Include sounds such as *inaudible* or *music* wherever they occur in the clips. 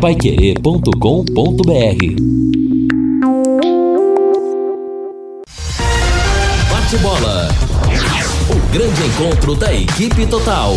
paiquerê.com.br Bate bola. O grande encontro da equipe total.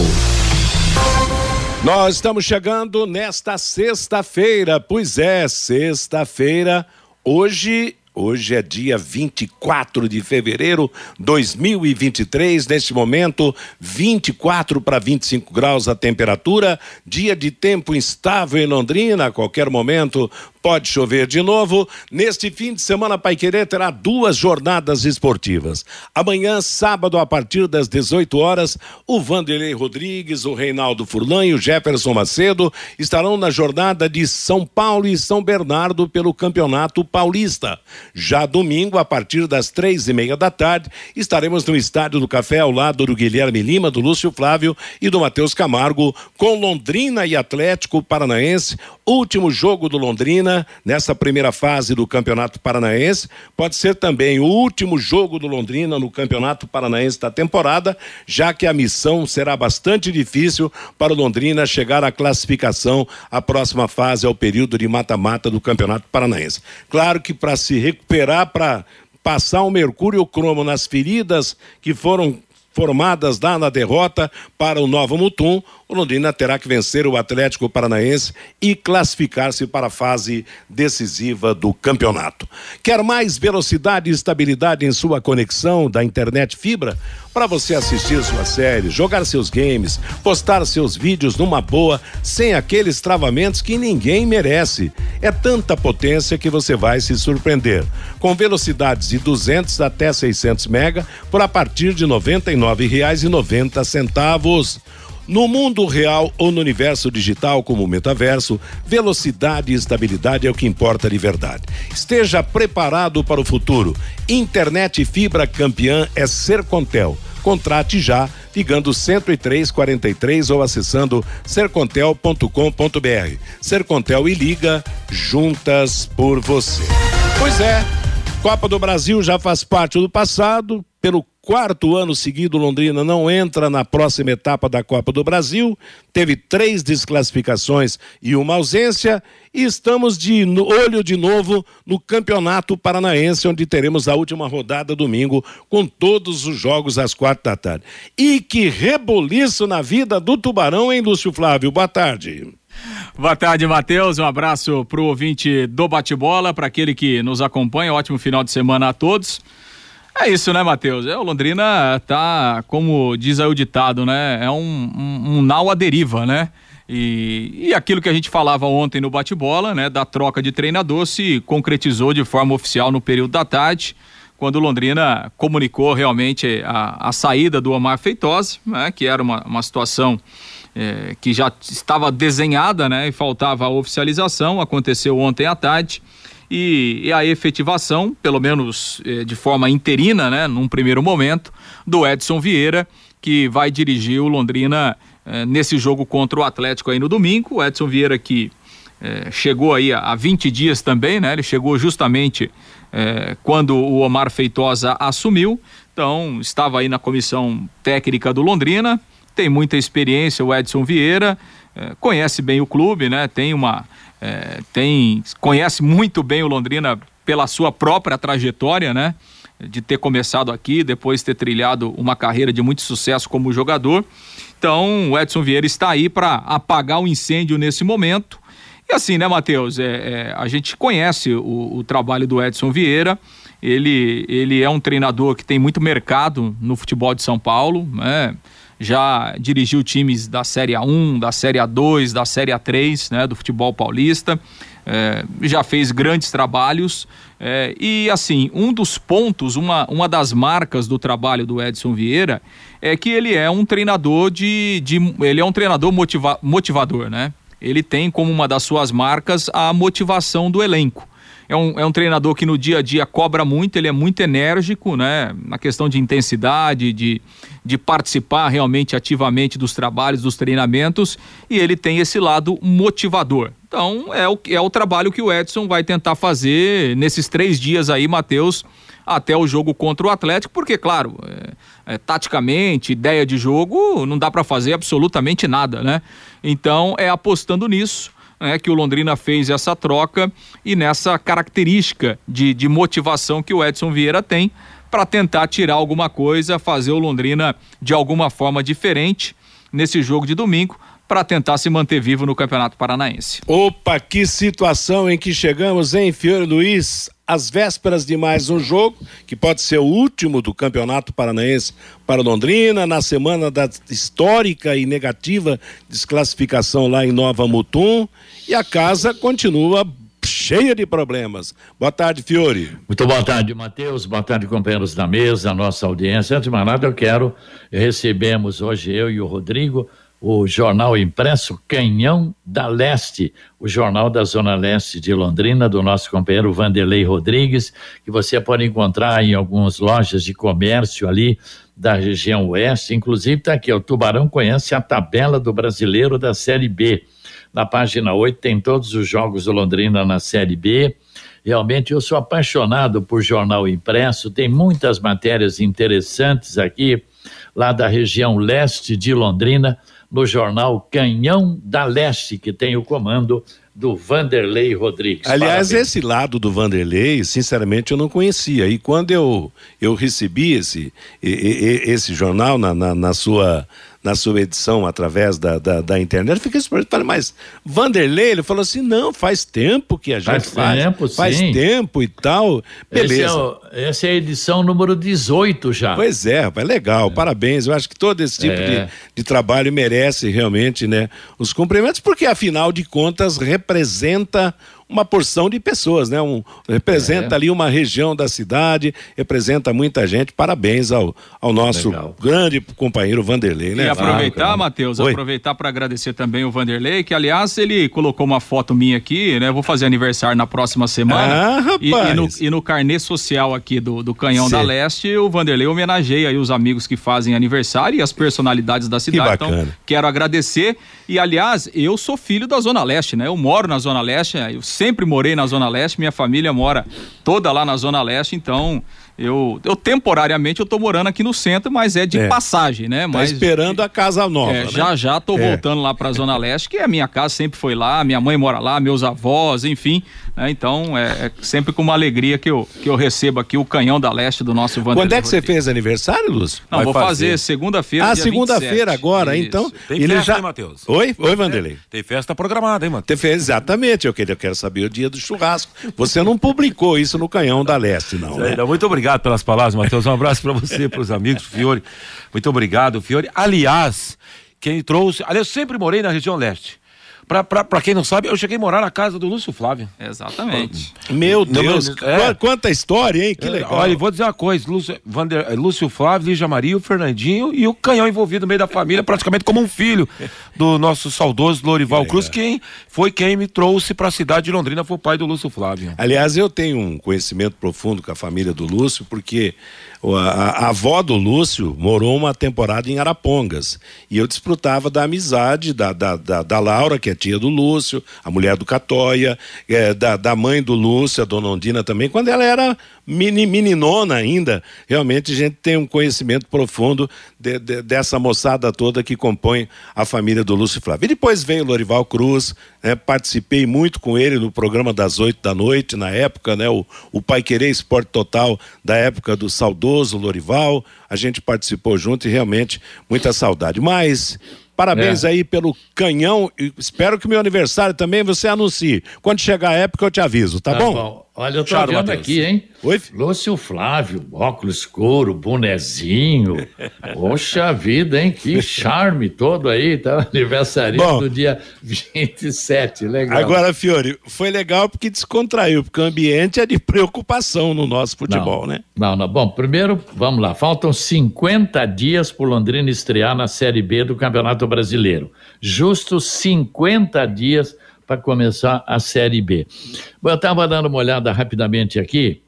Nós estamos chegando nesta sexta-feira, pois é, sexta-feira. Hoje Hoje é dia 24 de fevereiro de 2023. Neste momento, 24 para 25 graus a temperatura. Dia de tempo instável em Londrina. A qualquer momento pode chover de novo. Neste fim de semana, Pai Querer terá duas jornadas esportivas. Amanhã, sábado, a partir das 18 horas, o Vanderlei Rodrigues, o Reinaldo Furlan e o Jefferson Macedo estarão na jornada de São Paulo e São Bernardo pelo Campeonato Paulista. Já domingo, a partir das três e meia da tarde, estaremos no Estádio do Café ao lado do Guilherme Lima, do Lúcio Flávio e do Matheus Camargo, com Londrina e Atlético Paranaense, último jogo do Londrina nessa primeira fase do Campeonato Paranaense. Pode ser também o último jogo do Londrina no Campeonato Paranaense da temporada, já que a missão será bastante difícil para o Londrina chegar à classificação. A próxima fase é o período de mata-mata do Campeonato Paranaense. Claro que para se recuperar, para passar o mercúrio cromo nas feridas que foram formadas lá na derrota para o Nova Mutum, o Londrina terá que vencer o Atlético Paranaense e classificar-se para a fase decisiva do campeonato. Quer mais velocidade e estabilidade em sua conexão da internet fibra? Para você assistir sua série, jogar seus games, postar seus vídeos numa boa, sem aqueles travamentos que ninguém merece. É tanta potência que você vai se surpreender. Com velocidades de 200 até 600 mega por a partir de R$ 99,90. No mundo real ou no universo digital, como o metaverso, velocidade e estabilidade é o que importa de verdade. Esteja preparado para o futuro. Internet fibra campeã é Sercontel. Contrate já, ligando 10343 ou acessando sercontel.com.br. Sercontel e liga juntas por você. Pois é, Copa do Brasil já faz parte do passado. Pelo quarto ano seguido, Londrina não entra na próxima etapa da Copa do Brasil. Teve três desclassificações e uma ausência. E estamos de olho de novo no Campeonato Paranaense, onde teremos a última rodada domingo, com todos os jogos às quatro da tarde. E que reboliço na vida do Tubarão, hein, Lúcio Flávio? Boa tarde. Boa tarde, Matheus. Um abraço para o ouvinte do Bate-Bola, para aquele que nos acompanha. Ótimo final de semana a todos. É isso, né, Matheus? É, o Londrina tá, como diz aí o ditado, né? É um, um, um nau à deriva, né? E, e aquilo que a gente falava ontem no bate-bola, né? Da troca de treinador se concretizou de forma oficial no período da tarde, quando o Londrina comunicou realmente a, a saída do Omar Feitosa, né? Que era uma, uma situação é, que já estava desenhada, né? E faltava a oficialização, aconteceu ontem à tarde e, e a efetivação, pelo menos eh, de forma interina, né, num primeiro momento, do Edson Vieira, que vai dirigir o Londrina eh, nesse jogo contra o Atlético aí no domingo. O Edson Vieira que eh, chegou aí há 20 dias também, né? Ele chegou justamente quando o Omar Feitosa assumiu. Então, estava aí na comissão técnica do Londrina, tem muita experiência o Edson Vieira, conhece bem o clube, né? Tem uma é, tem conhece muito bem o Londrina pela sua própria trajetória, né? De ter começado aqui, depois ter trilhado uma carreira de muito sucesso como jogador. Então, o Edson Vieira está aí para apagar o incêndio nesse momento. E assim, né, Matheus? É, é, a gente conhece o, o, trabalho do Edson Vieira. Ele, ele é um treinador que tem muito mercado no futebol de São Paulo, né? Já dirigiu times da Série A1, da Série A2, da Série A3, né, do futebol paulista, é, já fez grandes trabalhos. É, e assim, um dos pontos, uma, uma das marcas do trabalho do Edson Vieira é que ele é um treinador de. de ele é um treinador motiva, motivador, né? Ele tem como uma das suas marcas a motivação do elenco é um, é um treinador que no dia a dia cobra muito, ele é muito enérgico, né? Na questão de intensidade, de, de participar realmente ativamente dos trabalhos, dos treinamentos, e ele tem esse lado motivador. Então, é o, é o trabalho que o Edson vai tentar fazer nesses três dias aí, Matheus, até o jogo contra o Atlético, porque, claro, é, é, taticamente, ideia de jogo, não dá para fazer absolutamente nada, né? Então, é apostando nisso né, que o Londrina fez essa troca e nessa característica de, de motivação que o Edson Vieira tem para tentar tirar alguma coisa, fazer o Londrina de alguma forma diferente nesse jogo de domingo para tentar se manter vivo no Campeonato Paranaense. Opa, que situação em que chegamos, hein, Fiore Luiz? Às vésperas de mais um jogo, que pode ser o último do Campeonato Paranaense para Londrina, na semana da histórica e negativa desclassificação lá em Nova Mutum, e a casa continua cheia de problemas. Boa tarde, Fiore. Muito boa tarde, Matheus. Boa tarde, companheiros da mesa, nossa audiência. Antes de mais nada, eu quero recebemos hoje eu e o Rodrigo o jornal impresso Canhão da Leste, o jornal da Zona Leste de Londrina, do nosso companheiro Vanderlei Rodrigues, que você pode encontrar em algumas lojas de comércio ali da região oeste. Inclusive, está aqui, o Tubarão conhece a tabela do brasileiro da Série B. Na página 8 tem todos os jogos do Londrina na Série B. Realmente eu sou apaixonado por jornal impresso, tem muitas matérias interessantes aqui, lá da região leste de Londrina no jornal Canhão da Leste, que tem o comando do Vanderlei Rodrigues. Aliás, Parabéns. esse lado do Vanderlei, sinceramente, eu não conhecia. E quando eu, eu recebi esse, esse jornal na, na, na sua na sua edição através da, da, da internet. Eu fiquei surpreso. Falei, mas Vanderlei, ele falou assim: não, faz tempo que a gente faz. Faz tempo, faz sim. tempo e tal. Beleza. É essa é a edição número 18 já. Pois é, rapaz, legal, é. parabéns. Eu acho que todo esse tipo é. de, de trabalho merece realmente né, os cumprimentos, porque afinal de contas representa uma porção de pessoas, né? Um, representa é. ali uma região da cidade, representa muita gente. Parabéns ao, ao nosso Legal. grande companheiro Vanderlei, né? E aproveitar, ah, Matheus, aproveitar para agradecer também o Vanderlei, que aliás ele colocou uma foto minha aqui, né? Vou fazer aniversário na próxima semana. Ah, rapaz. E, e, no, e no carnê social aqui do, do Canhão Sim. da Leste, o Vanderlei homenageia aí os amigos que fazem aniversário e as personalidades da cidade. Que então, bacana. Então, quero agradecer. E aliás, eu sou filho da Zona Leste, né? Eu moro na Zona Leste, eu sempre morei na Zona Leste, minha família mora toda lá na Zona Leste, então eu, eu temporariamente eu tô morando aqui no centro, mas é de é. passagem, né? Tá mas esperando a casa nova. É, né? Já já tô é. voltando lá para a Zona Leste, que a minha casa sempre foi lá, minha mãe mora lá, meus avós, enfim. Né? Então é, é, sempre com uma alegria que eu, que eu recebo aqui o canhão da leste do nosso Vanderlei. Quando é que você fez aniversário, Lúcio? Não, Vai vou fazer, fazer segunda-feira. Ah, segunda-feira agora, Isso. então. Tem ele festa, já... hein, Matheus? Oi? Oi, Vanderlei. Tem festa programada, hein, Matheus? Exatamente, eu quero, eu quero saber o dia do churrasco. Você não publicou isso no canhão da leste, não. Né? Muito obrigado pelas palavras, Matheus. Um abraço para você, para os amigos, Fiore. Muito obrigado, Fiore. Aliás, quem trouxe. Aliás, eu sempre morei na região leste. Para quem não sabe, eu cheguei a morar na casa do Lúcio Flávio. Exatamente. Meu Deus, é. quanta história, hein? Que é, legal. Olha, vou dizer uma coisa: Lúcio, Vander, eh, Lúcio Flávio, Lígia Maria, o Fernandinho e o canhão envolvido no meio da família, praticamente como um filho do nosso saudoso Lorival Cruz, quem foi quem me trouxe para a cidade de Londrina, foi o pai do Lúcio Flávio. Aliás, eu tenho um conhecimento profundo com a família do Lúcio, porque a, avó do Lúcio morou uma temporada em Arapongas. E eu desfrutava da amizade da, da, da, da Laura, que é tia do Lúcio, a mulher do Catóia, é, da, da mãe do Lúcio, a dona Ondina também, quando ela era mini, meninona ainda. Realmente a gente tem um conhecimento profundo de, de, dessa moçada toda que compõe a família do Lúcio Flávio. E depois veio o Lorival Cruz, né, participei muito com ele no programa das oito da noite, na época, né, o, o Pai Querer Esporte Total, da época do saudoso Lorival. A gente participou junto e realmente muita saudade. Mas Parabéns é. aí pelo canhão. Espero que meu aniversário também você anuncie. Quando chegar a época, eu te aviso, tá, tá bom? bom? Olha, eu tô Charo, vendo Mateus. aqui, hein? Oi? Lúcio Flávio, óculos escuro, bonezinho. Poxa vida, hein? Que charme todo aí, tá? *laughs* Aniversário do dia 27, legal. Agora, Fiore, foi legal porque descontraiu, porque o ambiente é de preocupação no nosso futebol, não, né? Não, não. Bom, primeiro, vamos lá. Faltam 50 dias pro Londrina estrear na Série B do Campeonato Brasileiro. Justos 50 dias para começar a Série B. Bom, eu estava dando uma olhada rapidamente aqui.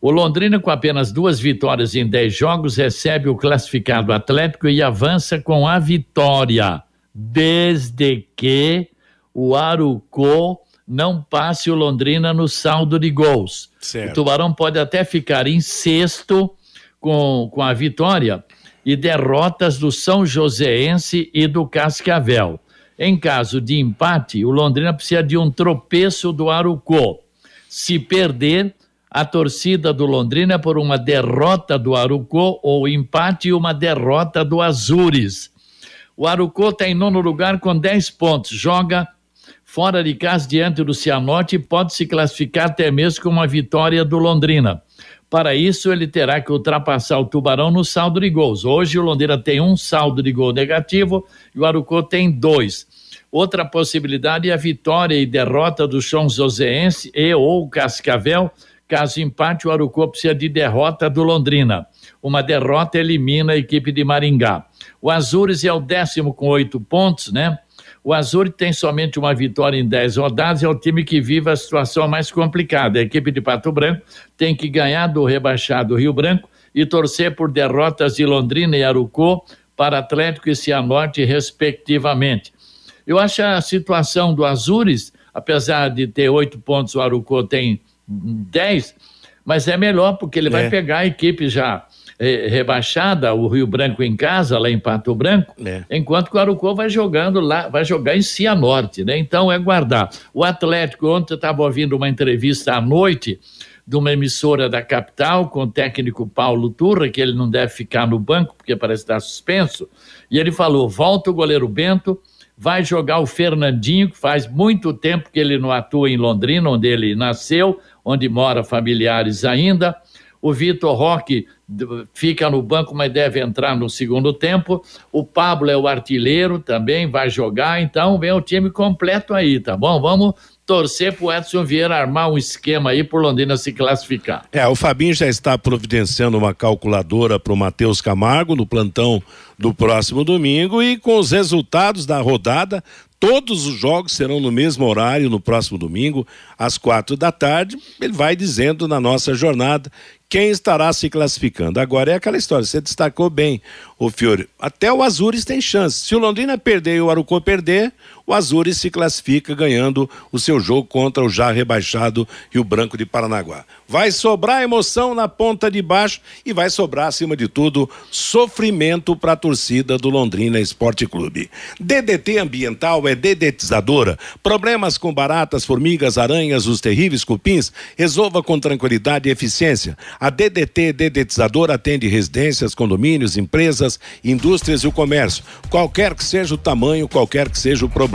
O Londrina, com apenas duas vitórias em dez jogos, recebe o classificado Atlético e avança com a vitória, desde que o Arucô não passe o Londrina no saldo de gols. Certo. O Tubarão pode até ficar em sexto com, com a vitória e derrotas do São Joséense e do Cascavel. Em caso de empate, o Londrina precisa de um tropeço do Arucó. Se perder, a torcida do Londrina é por uma derrota do Arucó ou empate e uma derrota do Azures. O Arucó está em nono lugar com 10 pontos, joga fora de casa diante do Cianorte e pode se classificar até mesmo com uma vitória do Londrina. Para isso, ele terá que ultrapassar o Tubarão no saldo de gols. Hoje, o Londrina tem um saldo de gol negativo e o Arucó tem dois. Outra possibilidade é a vitória e derrota do São Joséense e ou Cascavel, Caso empate, o Arucó precisa de derrota do Londrina. Uma derrota elimina a equipe de Maringá. O Azures é o décimo com oito pontos, né? O Azul tem somente uma vitória em dez rodadas, é o time que vive a situação mais complicada. A equipe de Pato Branco tem que ganhar do rebaixado Rio Branco e torcer por derrotas de Londrina e Arucó para Atlético e Cianorte, respectivamente. Eu acho a situação do Azures, apesar de ter oito pontos, o Arucó tem 10, mas é melhor porque ele é. vai pegar a equipe já rebaixada, o Rio Branco em casa, lá em Pato Branco, é. enquanto que o Arucó vai jogando lá, vai jogar em Cianorte, né? Então é guardar. O Atlético, ontem estava ouvindo uma entrevista à noite de uma emissora da capital com o técnico Paulo Turra, que ele não deve ficar no banco porque parece estar suspenso, e ele falou: volta o goleiro Bento, vai jogar o Fernandinho, que faz muito tempo que ele não atua em Londrina, onde ele nasceu, onde mora familiares ainda. O Vitor Roque fica no banco, mas deve entrar no segundo tempo. O Pablo é o artilheiro, também vai jogar. Então, vem o time completo aí, tá bom? Vamos torcer pro Edson Vieira armar um esquema aí por Londrina se classificar. É, o Fabinho já está providenciando uma calculadora para o Matheus Camargo no plantão do próximo domingo e com os resultados da rodada, todos os jogos serão no mesmo horário no próximo domingo, às quatro da tarde. Ele vai dizendo na nossa jornada quem estará se classificando. Agora é aquela história, você destacou bem, o Fiore. Até o Azures tem chance. Se o Londrina perder e o Arucó perder, o Azures se classifica ganhando o seu jogo contra o já rebaixado Rio Branco de Paranaguá. Vai sobrar emoção na ponta de baixo e vai sobrar, acima de tudo, sofrimento para a torcida do Londrina Esporte Clube. DDT Ambiental é dedetizadora. Problemas com baratas, formigas, aranhas, os terríveis cupins, resolva com tranquilidade e eficiência. A DDT Dedetizadora atende residências, condomínios, empresas, indústrias e o comércio. Qualquer que seja o tamanho, qualquer que seja o problema.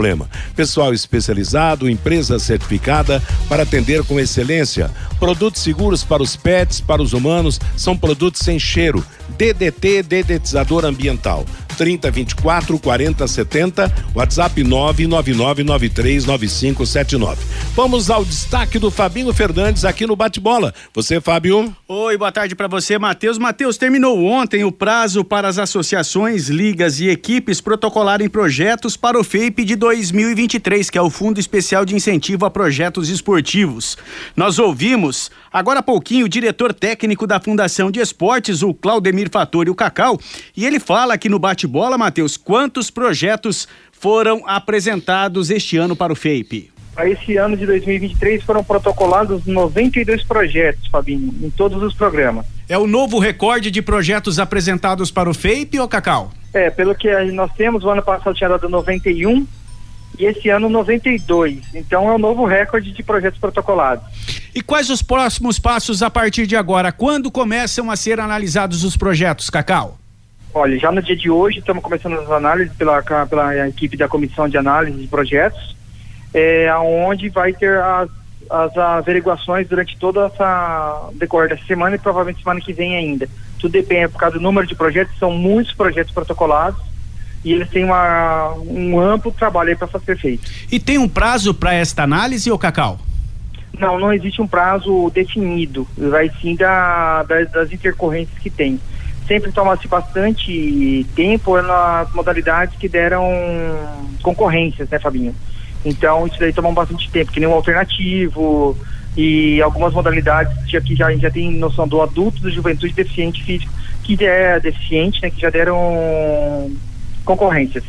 Pessoal especializado, empresa certificada para atender com excelência. Produtos seguros para os pets, para os humanos, são produtos sem cheiro. DDT Dedetizador Ambiental. 30 24 40 70, WhatsApp 999939579. Vamos ao destaque do Fabinho Fernandes aqui no Bate-Bola. Você, Fábio? Oi, boa tarde para você, Matheus. Matheus, terminou ontem o prazo para as associações, ligas e equipes protocolarem projetos para o FEIP de 2023, que é o Fundo Especial de Incentivo a Projetos Esportivos. Nós ouvimos agora há pouquinho o diretor técnico da Fundação de Esportes, o Claudemir Fatori, o Cacau, e ele fala aqui no Bate bola, Matheus, quantos projetos foram apresentados este ano para o FEIP? Para esse ano de 2023 foram protocolados 92 projetos, Fabinho, em todos os programas. É o novo recorde de projetos apresentados para o FEIP ou Cacau? É, pelo que nós temos, o ano passado tinha dado 91 e esse ano 92. Então é o novo recorde de projetos protocolados. E quais os próximos passos a partir de agora? Quando começam a ser analisados os projetos, Cacau? Olha, já no dia de hoje estamos começando as análises pela, pela equipe da Comissão de Análise de Projetos, é, onde vai ter as, as averiguações durante toda essa decorrer dessa semana e provavelmente semana que vem ainda. Tudo depende por causa do número de projetos, são muitos projetos protocolados e eles têm uma, um amplo trabalho aí para ser feito. E tem um prazo para esta análise, ou Cacau? Não, não existe um prazo definido, vai sim da, das, das intercorrências que tem sempre toma-se bastante tempo nas modalidades que deram concorrências, né, Fabinho? Então, isso daí toma bastante tempo, que nem o alternativo e algumas modalidades já que já, já tem noção do adulto, do juventude deficiente físico, que é deficiente, né, que já deram concorrências.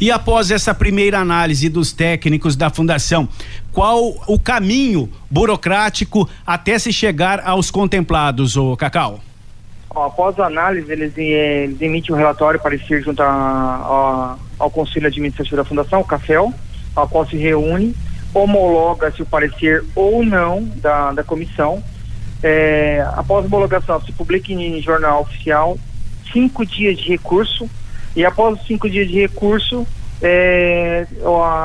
E após essa primeira análise dos técnicos da fundação, qual o caminho burocrático até se chegar aos contemplados, o Cacau? após a análise, eles, eles emitem um relatório para ser junto à, ao Conselho Administrativo da Fundação, o CAFEL, ao qual se reúne, homologa-se o parecer ou não da, da comissão. É, após a homologação, se publica em jornal oficial cinco dias de recurso e após os cinco dias de recurso, é,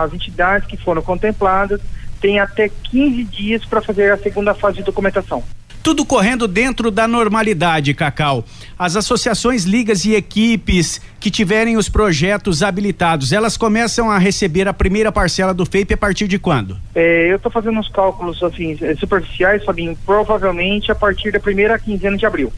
as entidades que foram contempladas têm até 15 dias para fazer a segunda fase de documentação. Tudo correndo dentro da normalidade, Cacau. As associações, ligas e equipes que tiverem os projetos habilitados, elas começam a receber a primeira parcela do FEIP a partir de quando? É, eu estou fazendo uns cálculos assim, superficiais, Fabinho, provavelmente a partir da primeira quinzena de abril.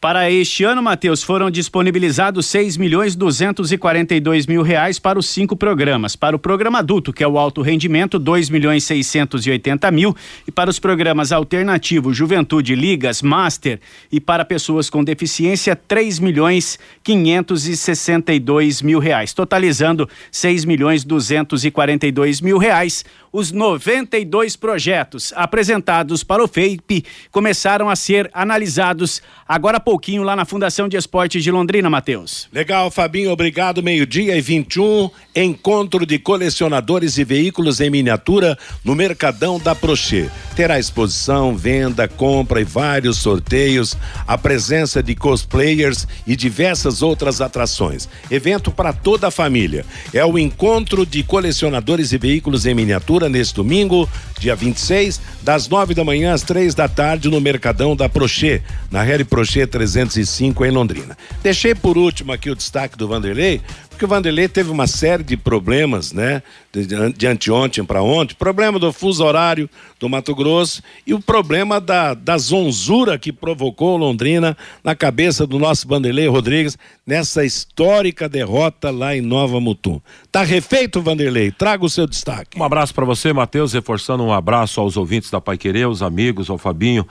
Para este ano, Matheus, foram disponibilizados 6 milhões 242 mil reais para os cinco programas. Para o programa adulto, que é o alto rendimento, 2 milhões 680 mil. E para os programas alternativo, Juventude, Ligas, Master e para pessoas com deficiência, 3 milhões 562 mil reais. Totalizando 6 milhões 242 mil reais. Os 92 projetos apresentados para o FEIP começaram a ser analisados agora há pouquinho lá na Fundação de Esportes de Londrina, Matheus. Legal, Fabinho, obrigado. Meio-dia e 21, encontro de colecionadores e veículos em miniatura no Mercadão da Prochê. Terá exposição, venda, compra e vários sorteios, a presença de cosplayers e diversas outras atrações. Evento para toda a família. É o encontro de colecionadores e veículos em miniatura neste domingo, dia 26, das nove da manhã às três da tarde no Mercadão da Prochê, na Harry Prochê 305 em Londrina. Deixei por último aqui o destaque do Vanderlei, porque o Vanderlei teve uma série de problemas, né? De, de anteontem para ontem, problema do fuso horário do Mato Grosso e o problema da, da zonzura que provocou Londrina na cabeça do nosso Vanderlei Rodrigues nessa histórica derrota lá em Nova Mutum. Tá refeito, Vanderlei? Traga o seu destaque. Um abraço para você, Matheus, reforçando um abraço aos ouvintes da Pai Querer, os amigos, ao Fabinho,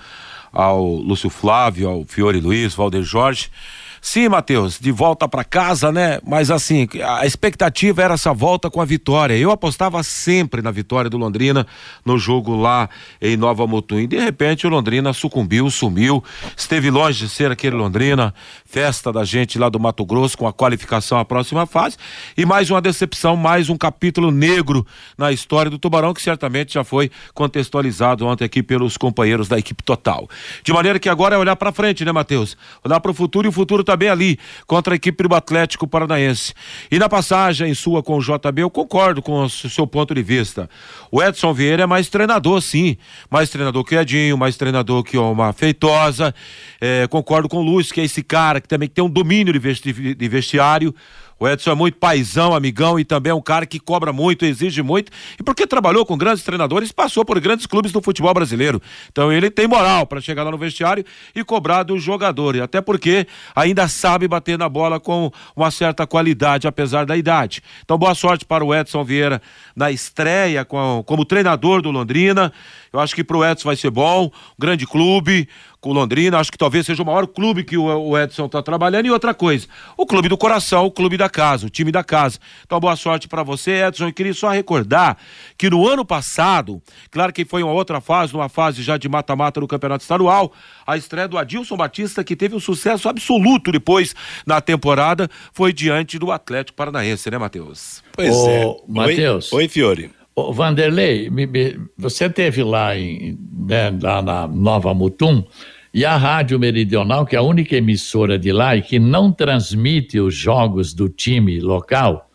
ao Lúcio Flávio, ao Fiore Luiz, Valder Jorge. Sim, Matheus, de volta para casa, né? Mas assim, a expectativa era essa volta com a vitória. Eu apostava sempre na vitória do Londrina no jogo lá em Nova Mutum. E de repente o Londrina sucumbiu, sumiu, esteve longe de ser aquele Londrina, festa da gente lá do Mato Grosso com a qualificação à próxima fase. E mais uma decepção, mais um capítulo negro na história do Tubarão, que certamente já foi contextualizado ontem aqui pelos companheiros da equipe total. De maneira que agora é olhar para frente, né, Matheus? Olhar para o futuro e o futuro bem ali contra a equipe do Atlético Paranaense. E na passagem sua com o JB, eu concordo com o seu ponto de vista. O Edson Vieira é mais treinador, sim. Mais treinador que o Edinho, mais treinador que uma Feitosa. É, concordo com o Lúcio, que é esse cara que também tem um domínio de vestiário. O Edson é muito paizão, amigão e também é um cara que cobra muito, exige muito. E porque trabalhou com grandes treinadores, passou por grandes clubes do futebol brasileiro. Então ele tem moral para chegar lá no vestiário e cobrar do jogador. E até porque ainda sabe bater na bola com uma certa qualidade, apesar da idade. Então boa sorte para o Edson Vieira na estreia com, como treinador do Londrina. Eu acho que pro Edson vai ser bom, grande clube, com Londrina, acho que talvez seja o maior clube que o Edson está trabalhando. E outra coisa, o clube do coração, o clube da casa, o time da casa. Então, boa sorte para você, Edson. Eu queria só recordar que no ano passado, claro que foi uma outra fase, uma fase já de mata-mata no Campeonato Estadual, a estreia do Adilson Batista, que teve um sucesso absoluto depois na temporada, foi diante do Atlético Paranaense, né, Matheus? Pois Ô, é. Matheus. Oi, Oi, Fiore. Ô, Vanderlei, me, me, você teve lá, em, né, lá na Nova Mutum, e a Rádio Meridional, que é a única emissora de lá e que não transmite os jogos do time local,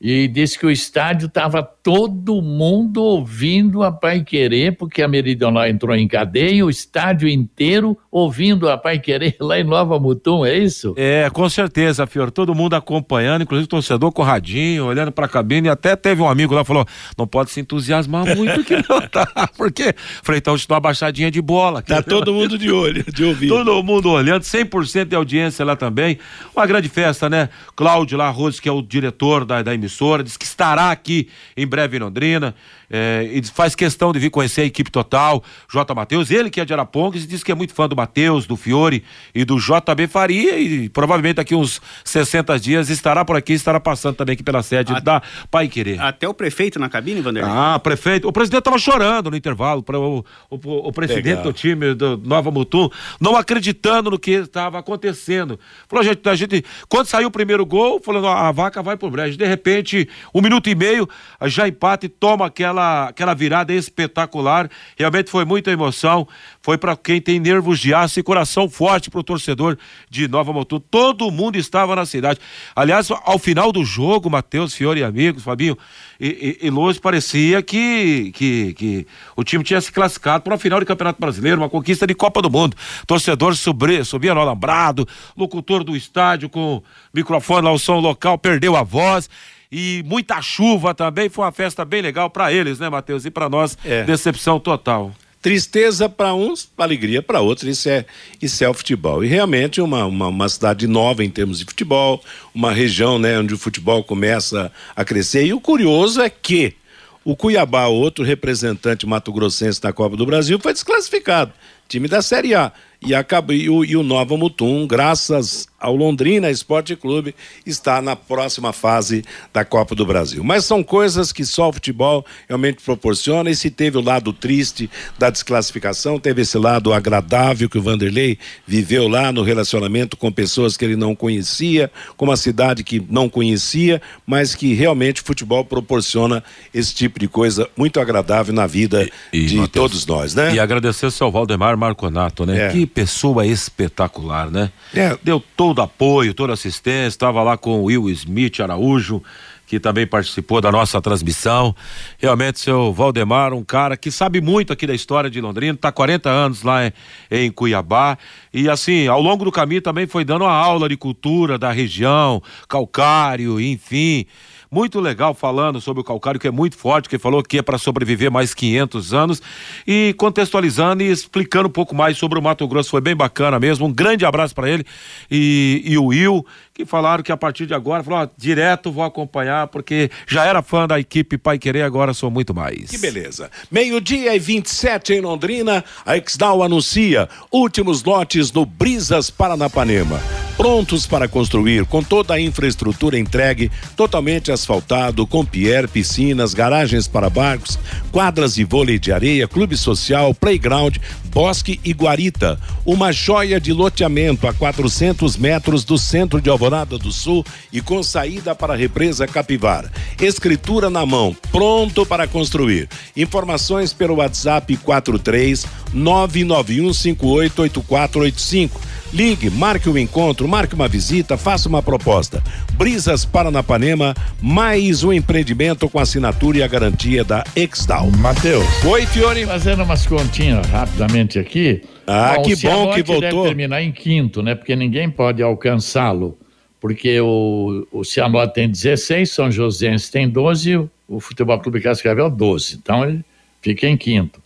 e disse que o estádio estava todo mundo ouvindo a Pai Querer, porque a Meridional entrou em cadeia, o estádio inteiro ouvindo a Pai Querer lá em Nova Mutum, é isso? É, com certeza, Fior. Todo mundo acompanhando, inclusive o torcedor com o radinho, olhando para a cabine, e até teve um amigo lá que falou: não pode se entusiasmar muito que não tá. *laughs* Porque falei, então, estou uma baixadinha de bola. Tá todo mundo de olho, de ouvir. *laughs* Todo mundo olhando, 100% de audiência lá também. Uma grande festa, né? Cláudio lá, Rose, que é o diretor da, da emissora, disse que estará aqui em breve em Londrina. É, e faz questão de vir conhecer a equipe total, J. Matheus, ele que é de Arapongas e diz que é muito fã do Matheus, do Fiore e do JB Faria e provavelmente daqui uns 60 dias estará por aqui, estará passando também aqui pela sede a, da Pai Querer. Até o prefeito na cabine, Vanderlei? Ah, prefeito. O presidente estava chorando no intervalo, para o, o, o, presidente Legal. do time do Nova Mutum, não acreditando no que estava acontecendo. Falou, gente, a gente, quando saiu o primeiro gol, falando, a vaca vai pro brejo. De repente, um minuto e meio, já empate, toma aquela, aquela virada espetacular. Realmente foi muita emoção. Foi para quem tem nervos de aço e coração forte pro torcedor de Nova Mutum. Todo mundo estava na cidade. Aliás, ao final do jogo, Matheus, Fiore e amigos, Fabinho e, e, e Lourdes, parecia que, que, que o time tinha se classificado para uma final de Campeonato Brasileiro, uma conquista de Copa do Mundo. Torcedor subia, subia no alambrado, locutor do estádio com microfone lá, o som local, perdeu a voz e muita chuva também. Foi uma festa bem legal para eles, né, Matheus? E para nós, é. decepção total. Tristeza para uns, alegria para outros, isso é, isso é o futebol. E realmente uma, uma, uma, cidade nova em termos de futebol, uma região né, onde o futebol começa a crescer. E o curioso é que o Cuiabá, outro representante mato-grossense na Copa do Brasil, foi desclassificado. Time da Série A. E, acaba, e, o, e o Nova Mutum, graças ao Londrina Esporte Clube, está na próxima fase da Copa do Brasil. Mas são coisas que só o futebol realmente proporciona. E se teve o lado triste da desclassificação, teve esse lado agradável que o Vanderlei viveu lá no relacionamento com pessoas que ele não conhecia, com uma cidade que não conhecia, mas que realmente o futebol proporciona esse tipo de coisa muito agradável na vida e, e, de Mateus, todos nós, né? E agradecer ao seu Valdemar Marconato, né? É. Que pessoa espetacular, né? É. Deu todo apoio, toda assistência, estava lá com o Will Smith Araújo, que também participou da nossa transmissão. Realmente, seu Valdemar, um cara que sabe muito aqui da história de Londrina, está 40 anos lá em, em, Cuiabá. E assim, ao longo do caminho também foi dando uma aula de cultura da região, calcário, enfim muito legal falando sobre o calcário, que é muito forte, que falou que é para sobreviver mais 500 anos, e contextualizando e explicando um pouco mais sobre o Mato Grosso. Foi bem bacana mesmo. Um grande abraço para ele e, e o Will, que falaram que a partir de agora, falou, ó, direto vou acompanhar, porque já era fã da equipe Pai Querer, agora sou muito mais. Que beleza. Meio-dia e 27 em Londrina, a Exdal anuncia últimos lotes no Brisas Paranapanema. Prontos para construir, com toda a infraestrutura entregue, totalmente asfaltado, com pier, piscinas, garagens para barcos, quadras de vôlei de areia, clube social, playground, bosque e guarita. Uma joia de loteamento a 400 metros do centro de Alvorada do Sul e com saída para a represa Capivara. Escritura na mão, pronto para construir. Informações pelo WhatsApp 43 991588485. Ligue, marque o um encontro, marque uma visita, faça uma proposta. Brisas Paranapanema, mais um empreendimento com assinatura e a garantia da Exdal. Matheus. Oi, Fiore. Fazendo umas continhas rapidamente aqui. Ah, bom, que bom que voltou. Deve terminar em quinto, né? Porque ninguém pode alcançá-lo porque o, o Cianorte tem 16, São Joséense tem 12, o Futebol Clube Cascavel 12. Então ele fica em quinto.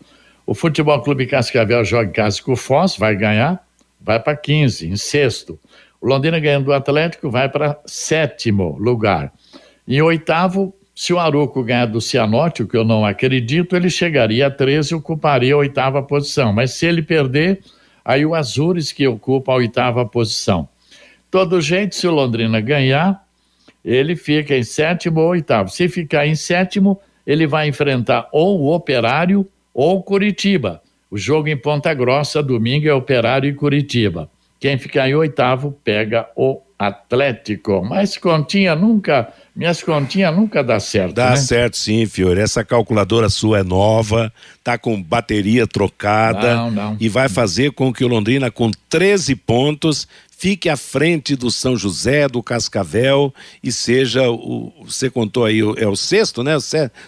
O Futebol Clube Cascavel joga em casa com o Foz, vai ganhar, vai para 15, em sexto. O Londrina ganhando do Atlético vai para sétimo lugar. Em oitavo, se o Aruco ganhar do Cianorte, o que eu não acredito, ele chegaria a 13 e ocuparia a oitava posição. Mas se ele perder, aí o Azures que ocupa a oitava posição. Todo jeito, se o Londrina ganhar, ele fica em sétimo ou oitavo. Se ficar em sétimo, ele vai enfrentar ou o Operário ou Curitiba. O jogo em Ponta Grossa, domingo, é Operário e Curitiba. Quem ficar em oitavo pega o Atlético. Mas continha nunca, minhas continhas nunca dá certo. Dá né? certo sim, Fiore. Essa calculadora sua é nova, tá com bateria trocada não, não. e vai fazer com que o Londrina, com 13 pontos, fique à frente do São José, do Cascavel e seja o. Você contou aí, é o sexto, né? O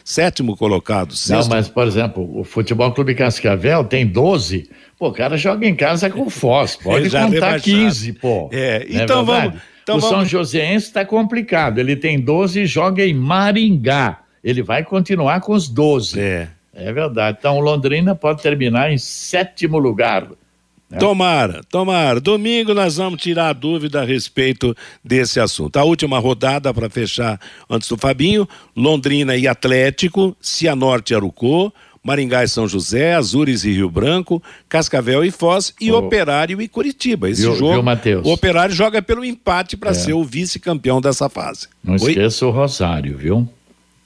sétimo colocado. Sexto. Não, mas, por exemplo, o Futebol Clube Cascavel tem 12. Pô, o cara joga em casa com Foz, *laughs* pode contar rebaixado. 15, pô. É, é então é vamos. Então o vamos... São Joséense está complicado. Ele tem 12 e joga em Maringá. Ele vai continuar com os 12. É. É verdade. Então, o Londrina pode terminar em sétimo lugar Né? Tomara, tomara. Domingo nós vamos tirar a dúvida a respeito desse assunto. A última rodada para fechar antes do Fabinho: Londrina e Atlético, Cianorte e Arucô, Maringá e São José, Azures e Rio Branco, Cascavel e Foz e oh. Operário e Curitiba. Esse viu, jogo, viu, o Operário joga pelo empate para é. ser o vice-campeão dessa fase. Não Oi? esqueça o Rosário, viu?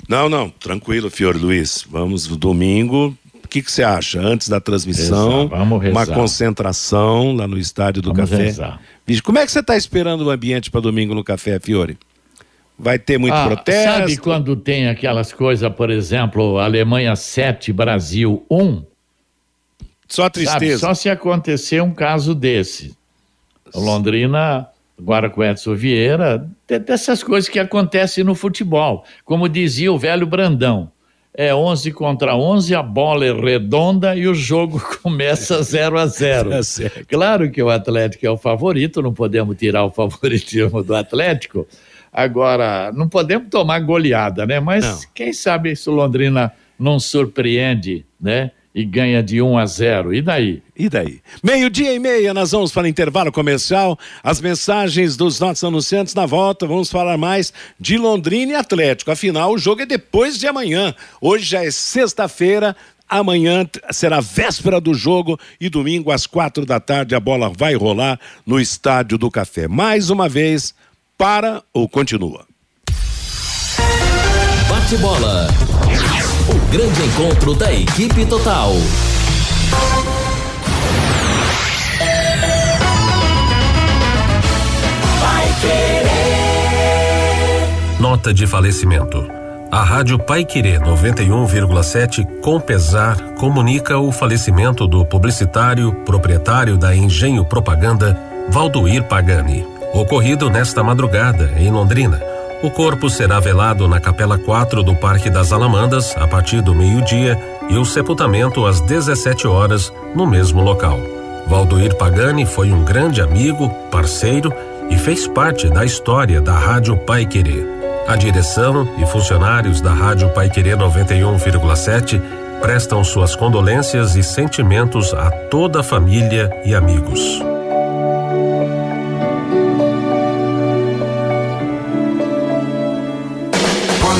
Não, não, tranquilo, Fior Luiz. Vamos domingo que, que você acha? Antes da transmissão, rezar, vamos rezar. uma concentração lá no Estádio do vamos Café. Rezar. como é que você está esperando o ambiente para domingo no Café, Fiore? Vai ter muito ah, protesto? Sabe quando tem aquelas coisas, por exemplo, Alemanha 7, Brasil 1? Só tristeza. Sabe, só se acontecer um caso desse. Londrina, agora com Edson Vieira, dessas coisas que acontecem no futebol. Como dizia o velho Brandão, é 11 contra 11, a bola é redonda e o jogo *laughs* começa 0 a 0. Tá claro que o Atlético é o favorito, não podemos tirar o favoritismo do Atlético. Agora, não podemos tomar goleada, né? Mas não. quem sabe se o Londrina não surpreende, né? E ganha de 1 a 0. E daí? E daí? Meio-dia e meia, nós vamos para o intervalo comercial. As mensagens dos nossos anunciantes na volta. Vamos falar mais de Londrina e Atlético. Afinal, o jogo é depois de amanhã. Hoje já é sexta-feira. Amanhã será véspera do jogo e domingo às quatro da tarde a bola vai rolar no Estádio do Café. Mais uma vez, para ou continua? Bate bola. Grande encontro da equipe total. Nota de falecimento. A Rádio Pai Querer 91,7 com pesar comunica o falecimento do publicitário proprietário da Engenho Propaganda Valdoir Pagani, ocorrido nesta madrugada em Londrina o corpo será velado na Capela 4 do Parque das Alamandas a partir do meio-dia e o sepultamento às 17 horas no mesmo local. Valdoir Pagani foi um grande amigo, parceiro e fez parte da história da Rádio Pai Querer. A direção e funcionários da Rádio Pai Querer 91,7 prestam suas condolências e sentimentos a toda a família e amigos.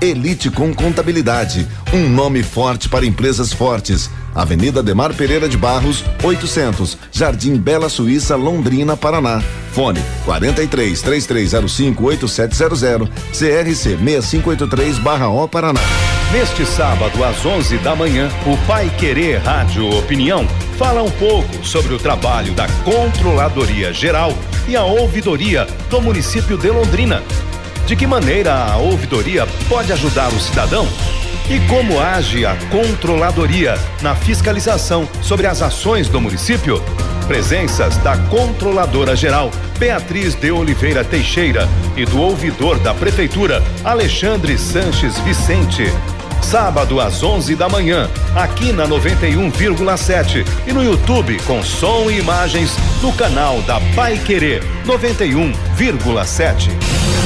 Elite com Contabilidade, um nome forte para empresas fortes. Avenida Demar Pereira de Barros, 800, Jardim Bela Suíça, Londrina, Paraná. Fone 43 3305 8700, CRC 6583/O Paraná. Neste sábado às 11 da manhã, o Pai Querer Rádio Opinião fala um pouco sobre o trabalho da Controladoria Geral e a Ouvidoria do município de Londrina de que maneira a ouvidoria pode ajudar o cidadão? E como age a controladoria na fiscalização sobre as ações do município? Presenças da Controladora Geral Beatriz de Oliveira Teixeira e do ouvidor da Prefeitura Alexandre Sanches Vicente. Sábado às 11 da manhã, aqui na 91,7 e no YouTube com som e imagens no canal da Pai Querer 91,7.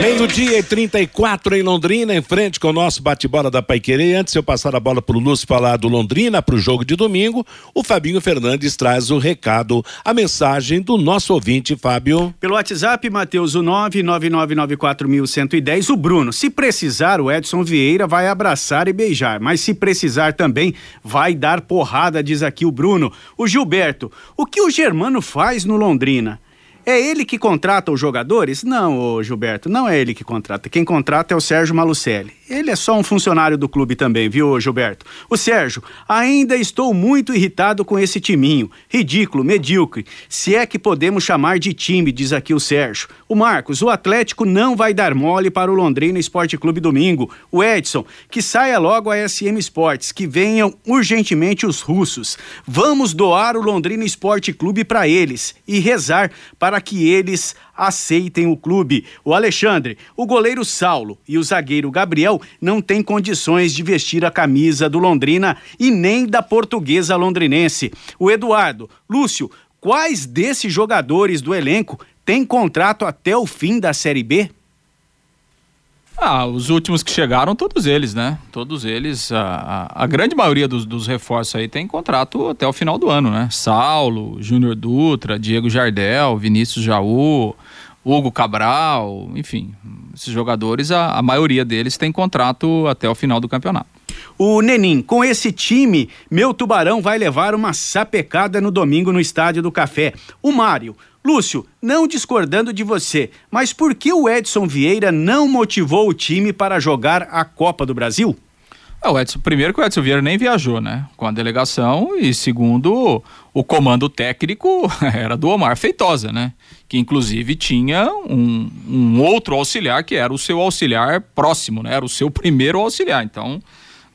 Meio-dia e 34 em Londrina, em frente com o nosso bate-bola da Paiquerê. Antes de eu passar a bola para o Lúcio falar do Londrina para o jogo de domingo, o Fabinho Fernandes traz o recado, a mensagem do nosso ouvinte, Fábio. Pelo WhatsApp, Matheus, o 99994110, o Bruno. Se precisar, o Edson Vieira vai abraçar e beijar, mas se precisar também, vai dar porrada, diz aqui o Bruno. O Gilberto, o que o Germano faz no Londrina? É ele que contrata os jogadores? Não, Gilberto, não é ele que contrata. Quem contrata é o Sérgio Malucelli. Ele é só um funcionário do clube também, viu, Gilberto? O Sérgio, ainda estou muito irritado com esse timinho. Ridículo, medíocre. Se é que podemos chamar de time, diz aqui o Sérgio. O Marcos, o Atlético não vai dar mole para o Londrina Esporte Clube domingo. O Edson, que saia logo a SM Esportes, que venham urgentemente os russos. Vamos doar o Londrina Esporte Clube para eles e rezar para que eles aceitem o clube. O Alexandre, o goleiro Saulo e o zagueiro Gabriel não têm condições de vestir a camisa do Londrina e nem da portuguesa londrinense. O Eduardo, Lúcio, quais desses jogadores do elenco têm contrato até o fim da Série B? Ah, os últimos que chegaram, todos eles, né? Todos eles, a, a, a grande maioria dos, dos, reforços aí tem contrato até o final do ano, né? Saulo, Júnior Dutra, Diego Jardel, Vinícius Jaú, Hugo Cabral, enfim, esses jogadores, a, a maioria deles tem contrato até o final do campeonato. O Nenim, com esse time, meu tubarão vai levar uma sapecada no domingo no Estádio do Café. O Mário, Lúcio, não discordando de você, mas por que o Edson Vieira não motivou o time para jogar a Copa do Brasil? É, o Edson, primeiro que o Edson Vieira nem viajou, né? Com a delegação e segundo, o comando técnico *laughs* era do Omar Feitosa, né? Que inclusive tinha um, um outro auxiliar que era o seu auxiliar próximo, né? Era o seu primeiro auxiliar. Então?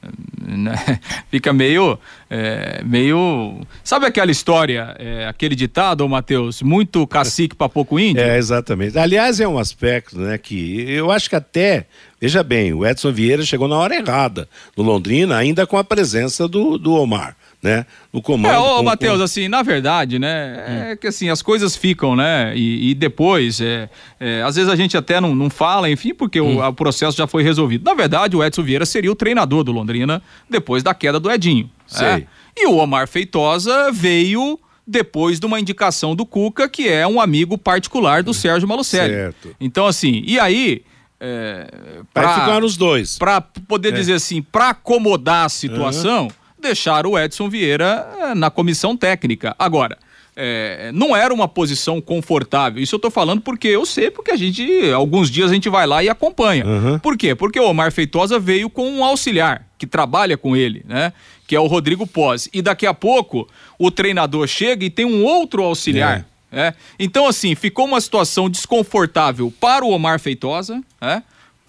*laughs* fica meio é, meio sabe aquela história é, aquele ditado Matheus muito cacique para pouco índio? É exatamente. Aliás é um aspecto né que eu acho que até veja bem o Edson Vieira chegou na hora errada no Londrina ainda com a presença do, do Omar né? No comando. É, ô, Matheus, com... assim, na verdade, né? Hum. É que assim, as coisas ficam, né? E, e depois, é, é, às vezes a gente até não, não fala, enfim, porque hum. o, o, processo já foi resolvido. Na verdade, o Edson Vieira seria o treinador do Londrina depois da queda do Edinho. É? E o Omar Feitosa veio depois de uma indicação do Cuca, que é um amigo particular do Sérgio Malucelli. Certo. Então, assim, e aí. É, pra, ficar os dois. Para poder é. dizer assim, para acomodar a situação, uhum deixar o Edson Vieira eh, na comissão técnica. Agora, é, não era uma posição confortável. Isso eu tô falando porque eu sei, porque a gente, alguns dias a gente vai lá e acompanha. Uhum. Por quê? Porque o Omar Feitosa veio com um auxiliar que trabalha com ele, né? Que é o Rodrigo Pós. E daqui a pouco o treinador chega e tem um outro auxiliar. É. É. Então, assim, ficou uma situação desconfortável para o Omar Feitosa, é?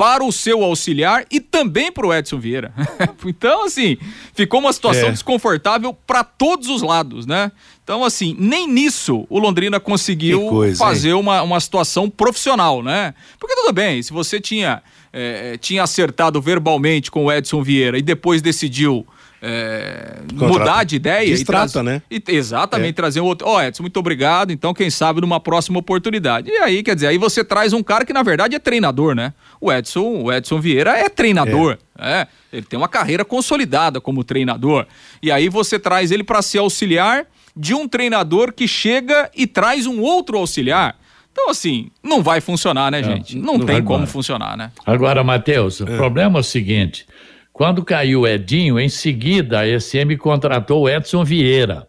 Para o seu auxiliar e também para o Edson Vieira. *laughs* então, assim, ficou uma situação é. desconfortável para todos os lados, né? Então, assim, nem nisso o Londrina conseguiu coisa, fazer uma, uma situação profissional, né? Porque tudo bem, se você tinha, é, tinha acertado verbalmente com o Edson Vieira e depois decidiu é, mudar de ideia Distrata, e né? E, exatamente, é. trazer um outro. Ó, oh, Edson, muito obrigado. Então, quem sabe numa próxima oportunidade. E aí, quer dizer, aí você traz um cara que na verdade é treinador, né? O Edson, o Edson Vieira é treinador. É. é ele tem uma carreira consolidada como treinador. E aí você traz ele para ser auxiliar de um treinador que chega e traz um outro auxiliar. Então, assim, não vai funcionar, né, gente? Não, não tem como funcionar, né? Agora, Matheus, o é. problema é o seguinte: quando caiu o Edinho, em seguida a SM contratou o Edson Vieira.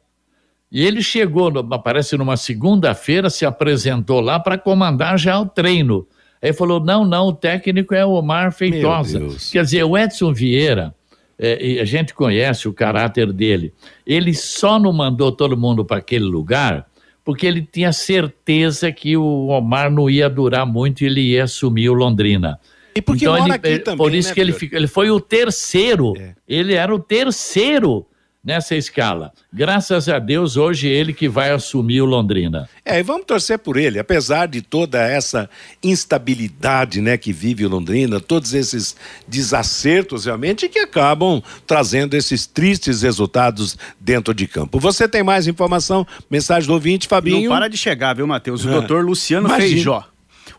E ele chegou, parece numa segunda-feira, se apresentou lá para comandar já o treino. Aí falou: não, não, o técnico é o Omar Feitosa. Quer dizer, o Edson Vieira, é, a gente conhece o caráter dele. Ele só não mandou todo mundo para aquele lugar porque ele tinha certeza que o Omar não ia durar muito e ele ia assumir o Londrina. E porque então, mora ele, aqui também, Por isso né, que ele, fica, ele foi o terceiro. É. Ele era o terceiro nessa escala. Graças a Deus, hoje ele que vai assumir o Londrina. É, e vamos torcer por ele, apesar de toda essa instabilidade, né, que vive o Londrina, todos esses desacertos realmente que acabam trazendo esses tristes resultados dentro de campo. Você tem mais informação? Mensagem do ouvinte, Fabinho? Não para de chegar, viu, Matheus? O Ah. doutor Luciano Imagina. Feijó.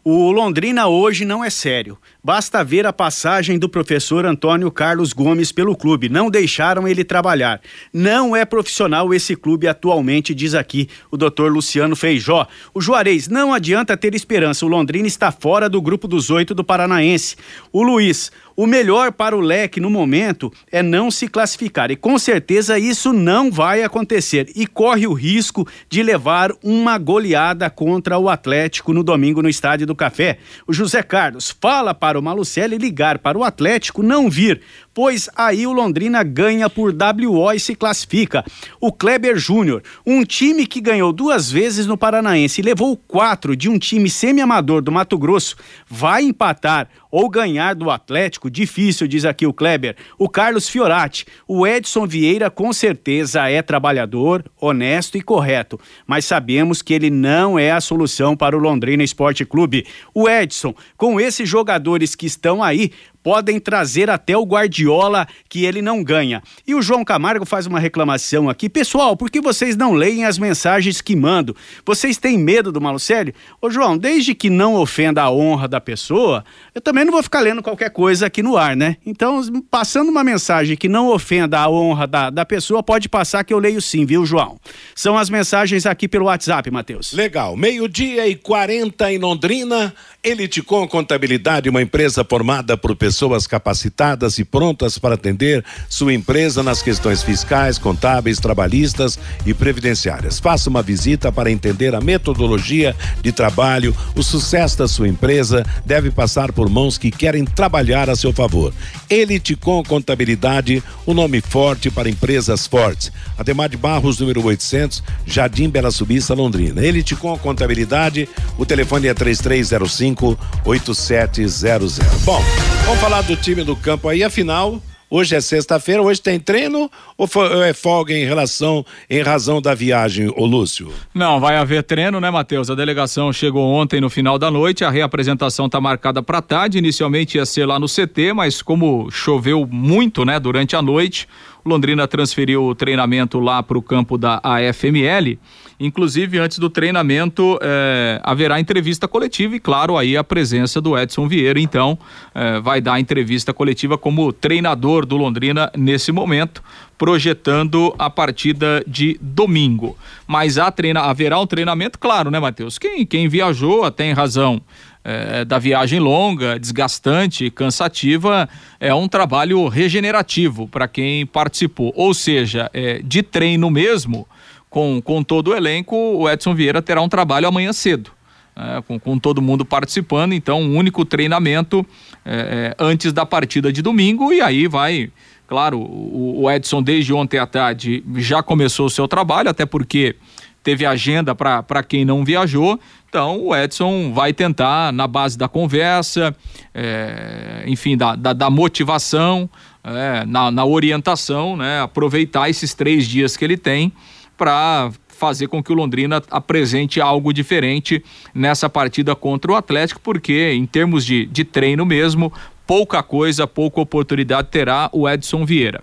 O Londrina hoje não é sério. Basta ver a passagem do professor Antônio Carlos Gomes pelo clube. Não deixaram ele trabalhar. Não é profissional esse clube atualmente, diz aqui o doutor Luciano Feijó. O Juarez, não adianta ter esperança. O Londrina está fora do grupo dos oito do Paranaense. O Luiz, o melhor para o leque no momento é não se classificar. E com certeza isso não vai acontecer. E corre o risco de levar uma goleada contra o Atlético no domingo no Estádio do Café. O José Carlos fala para o Malucelli ligar para o Atlético não vir, pois aí o Londrina ganha por WO e se classifica. O Kleber Júnior, um time que ganhou duas vezes no Paranaense e levou quatro de um time semi-amador do Mato Grosso, vai empatar ou ganhar do Atlético? Difícil, diz aqui o Kleber. O Carlos Fiorati, o Edson Vieira com certeza é trabalhador, honesto e correto, mas sabemos que ele não é a solução para o Londrina Esporte Clube. O Edson, com esses jogadores que estão aí, podem trazer até o Guardiola que ele não ganha. E o João Camargo faz uma reclamação aqui. Pessoal, por que vocês não leem as mensagens que mando? Vocês têm medo do Malucelli? Ô João, desde que não ofenda a honra da pessoa, eu também não vou ficar lendo qualquer coisa aqui no ar, né? Então, passando uma mensagem que não ofenda a honra da, da pessoa, pode passar que eu leio sim, viu, João? São as mensagens aqui pelo WhatsApp, Matheus. Legal. Meio-dia e 40 em Londrina. Eliticom Contabilidade, uma empresa formada por pessoas capacitadas e prontas para atender sua empresa nas questões fiscais, contábeis, trabalhistas e previdenciárias. Faça uma visita para entender a metodologia de trabalho. O sucesso da sua empresa deve passar por mãos que querem trabalhar a seu favor. Eliticom Contabilidade, o nome forte para empresas fortes. Ademar de Barros, número 800, Jardim Bela Subissa, Londrina. Eliticom Contabilidade, o telefone é 3305 8700. Bom, vamos falar do time do campo aí, afinal. Hoje é sexta-feira, hoje tem treino ou é folga em relação, em razão da viagem, ô Lúcio? Não, vai haver treino, né, Matheus? A delegação chegou ontem no final da noite, a reapresentação está marcada para tarde. Inicialmente ia ser lá no CT, mas como choveu muito, né, durante a noite, Londrina transferiu o treinamento lá para o campo da AFML. Inclusive, antes do treinamento, eh, haverá entrevista coletiva e, claro, aí a presença do Edson Vieira. Então, eh, vai dar entrevista coletiva como treinador do Londrina nesse momento, projetando a partida de domingo. Mas há treina, haverá um treinamento, claro, né, Matheus? Quem, quem viajou, até em razão eh, da viagem longa, desgastante, cansativa, é um trabalho regenerativo para quem participou. Ou seja, eh, de treino mesmo, com, com todo o elenco, o Edson Vieira terá um trabalho amanhã cedo. né, com, com todo mundo participando, então um único treinamento eh, eh, antes da partida de domingo e aí vai, claro, o, o Edson desde ontem à tarde já começou o seu trabalho, até porque teve agenda para quem não viajou. Então o Edson vai tentar, na base da conversa, eh, enfim, da, da, da motivação, eh, na, na orientação, né, aproveitar esses três dias que ele tem para fazer com que o Londrina apresente algo diferente nessa partida contra o Atlético, porque em termos de, de treino mesmo, pouca coisa, pouca oportunidade terá o Edson Vieira.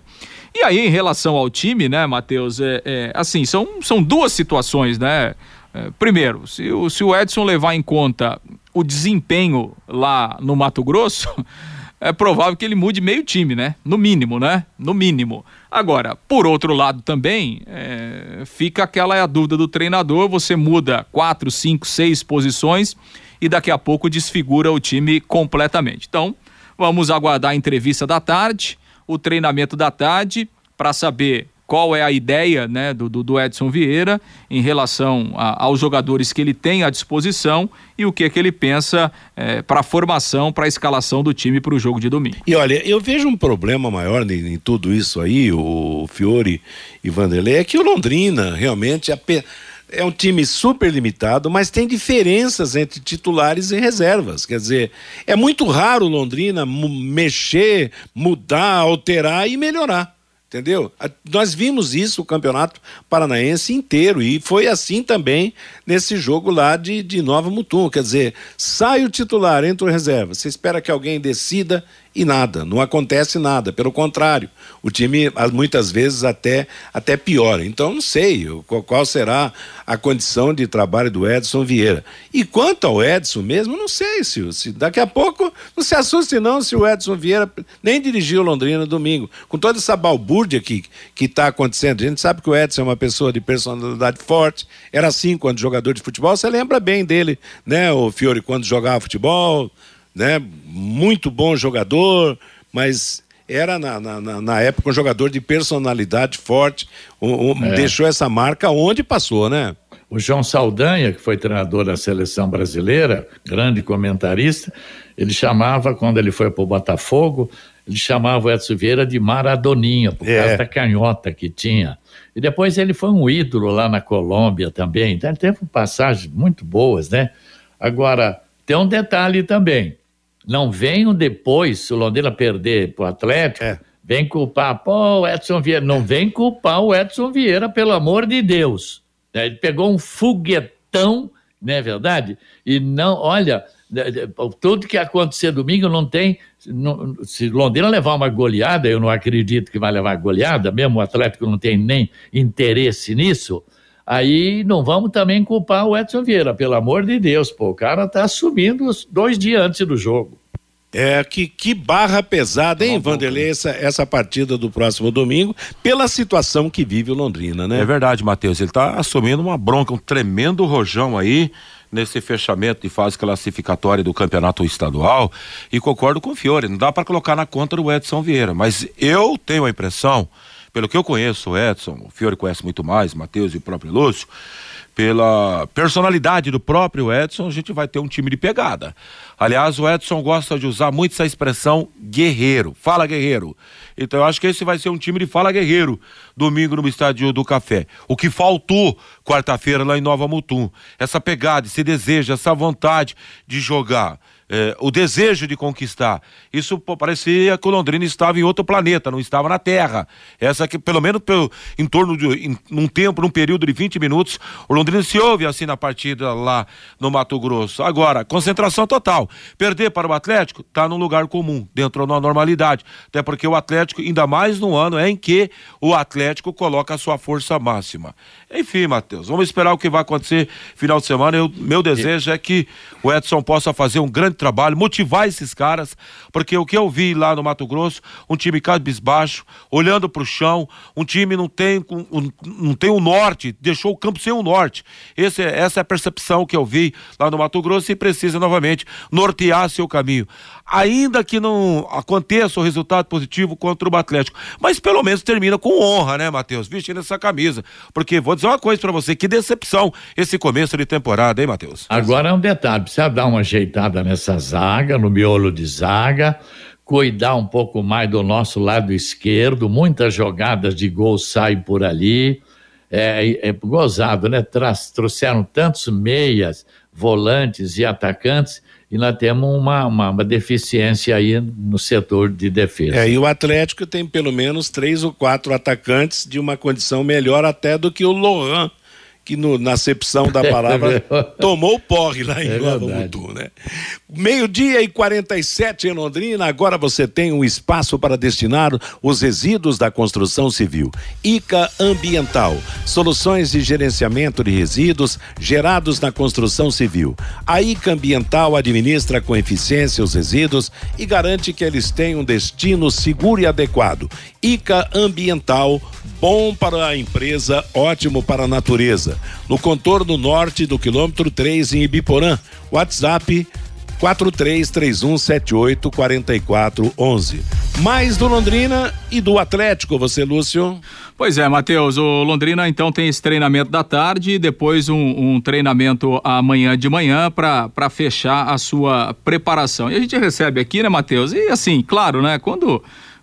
E aí, em relação ao time, né, Matheus, é, é, assim, são, são duas situações, né? É, primeiro, se o, se o Edson levar em conta o desempenho lá no Mato Grosso, *laughs* é provável que ele mude meio time, né? No mínimo, né? No mínimo. Agora, por outro lado também, é, fica aquela a dúvida do treinador, você muda quatro, cinco, seis posições e daqui a pouco desfigura o time completamente. Então, vamos aguardar a entrevista da tarde, o treinamento da tarde, para saber qual é a ideia né, do, do, Edson Vieira em relação a, aos jogadores que ele tem à disposição e o que, que ele pensa é, para a formação, para a escalação do time para o jogo de domingo. E olha, eu vejo um problema maior em, em tudo isso aí, o Fiore e Vanderlei, é que o Londrina realmente é, é um time super limitado, mas tem diferenças entre titulares e reservas. Quer dizer, é muito raro o Londrina mexer, mudar, alterar e melhorar. Entendeu? Nós vimos isso o campeonato paranaense inteiro e foi assim também nesse jogo lá de, de Nova Mutum. Quer dizer, sai o titular, entra o reserva. Você espera que alguém decida e nada, não acontece nada. Pelo contrário, o time muitas vezes até, até piora. Então não sei qual será a condição de trabalho do Edson Vieira. E quanto ao Edson mesmo, não sei se, se daqui a pouco não se assuste não se o Edson Vieira nem dirigiu Londrina domingo. Com toda essa balbúrdia que que está acontecendo, a gente sabe que o Edson é uma pessoa de personalidade forte. Era assim quando jogador de futebol. Você lembra bem dele, né, o Fiore quando jogava futebol né? Muito bom jogador, mas era na, na, na época um jogador de personalidade forte, um, um, é. deixou essa marca onde passou, né? O João Saldanha, que foi treinador da seleção brasileira, grande comentarista, ele chamava, quando ele foi para o Botafogo, ele chamava o Edson Vieira de Maradoninha, por é. causa da canhota que tinha. E depois ele foi um ídolo lá na Colômbia também. Então ele teve passagens muito boas, né? Agora, tem um detalhe também. Não venham depois, se o Londrina perder para o Atlético, é. vem culpar, pô, o Edson Vieira. Não vem culpar o Edson Vieira, pelo amor de Deus. É, ele pegou um foguetão, não é verdade? E não, olha, tudo que acontecer domingo não tem. Não, se Londrina levar uma goleada, eu não acredito que vai levar goleada, mesmo o Atlético não tem nem interesse nisso. Aí não vamos também culpar o Edson Vieira, pelo amor de Deus, pô, o cara tá subindo dois dias antes do jogo. É, que, que barra pesada, hein, Vanderlei, essa, essa partida do próximo domingo, pela situação que vive o Londrina, né? É verdade, Matheus, ele tá assumindo uma bronca, um tremendo rojão aí, nesse fechamento de fase classificatória do campeonato estadual, e concordo com o Fiore, não dá para colocar na conta do Edson Vieira, mas eu tenho a impressão pelo que eu conheço o Edson, o Fiore conhece muito mais, Matheus e o próprio Lúcio, pela personalidade do próprio Edson, a gente vai ter um time de pegada. Aliás, o Edson gosta de usar muito essa expressão guerreiro. Fala, guerreiro. Então eu acho que esse vai ser um time de fala guerreiro domingo no estádio do Café. O que faltou quarta-feira lá em Nova Mutum. Essa pegada, esse desejo, essa vontade de jogar é, o desejo de conquistar. Isso pô, parecia que o Londrina estava em outro planeta, não estava na Terra. Essa que, pelo menos pelo, em torno de em, num tempo, num período de 20 minutos, o Londrina se ouve assim na partida lá no Mato Grosso. Agora, concentração total. Perder para o Atlético está num lugar comum, dentro da normalidade. Até porque o Atlético, ainda mais no ano é em que o Atlético coloca a sua força máxima. Enfim, Matheus, vamos esperar o que vai acontecer final de semana. Eu, meu desejo é que o Edson possa fazer um grande trabalho, motivar esses caras, porque o que eu vi lá no Mato Grosso, um time cabisbaixo, olhando para o chão, um time não tem um, não tem o um norte, deixou o campo sem o um norte. Esse, é, essa é a percepção que eu vi lá no Mato Grosso e precisa novamente nortear seu caminho ainda que não aconteça o resultado positivo contra o Atlético. Mas pelo menos termina com honra, né, Matheus? Vestindo essa camisa. Porque vou dizer uma coisa para você, que decepção esse começo de temporada, hein, Matheus? Agora é um detalhe, precisa dar uma ajeitada nessa zaga, no miolo de zaga, cuidar um pouco mais do nosso lado esquerdo, muitas jogadas de gol saem por ali. É, é gozado, né? trouxeram tantos meias, volantes e atacantes e nós temos uma, uma, uma, deficiência aí no setor de defesa. É, e o Atlético tem pelo menos três ou quatro atacantes de uma condição melhor até do que o Lohan que no, na acepção da *laughs* palavra tomou porre lá em é Nova Mutum, né? Meio-dia e 47 em Londrina, agora você tem um espaço para destinar os resíduos da construção civil. ICA Ambiental, soluções de gerenciamento de resíduos gerados na construção civil. A ICA Ambiental administra com eficiência os resíduos e garante que eles tenham um destino seguro e adequado. ICA Ambiental, bom para a empresa, ótimo para a natureza. No contorno norte do quilômetro 3 em Ibiporã. WhatsApp 4331784411. Mais do Londrina e do Atlético, você, Lúcio? Pois é, Matheus, o Londrina então tem esse treinamento da tarde e depois um, um treinamento amanhã de manhã para fechar a sua preparação. E a gente recebe aqui, né, Matheus? E assim, claro, né, quando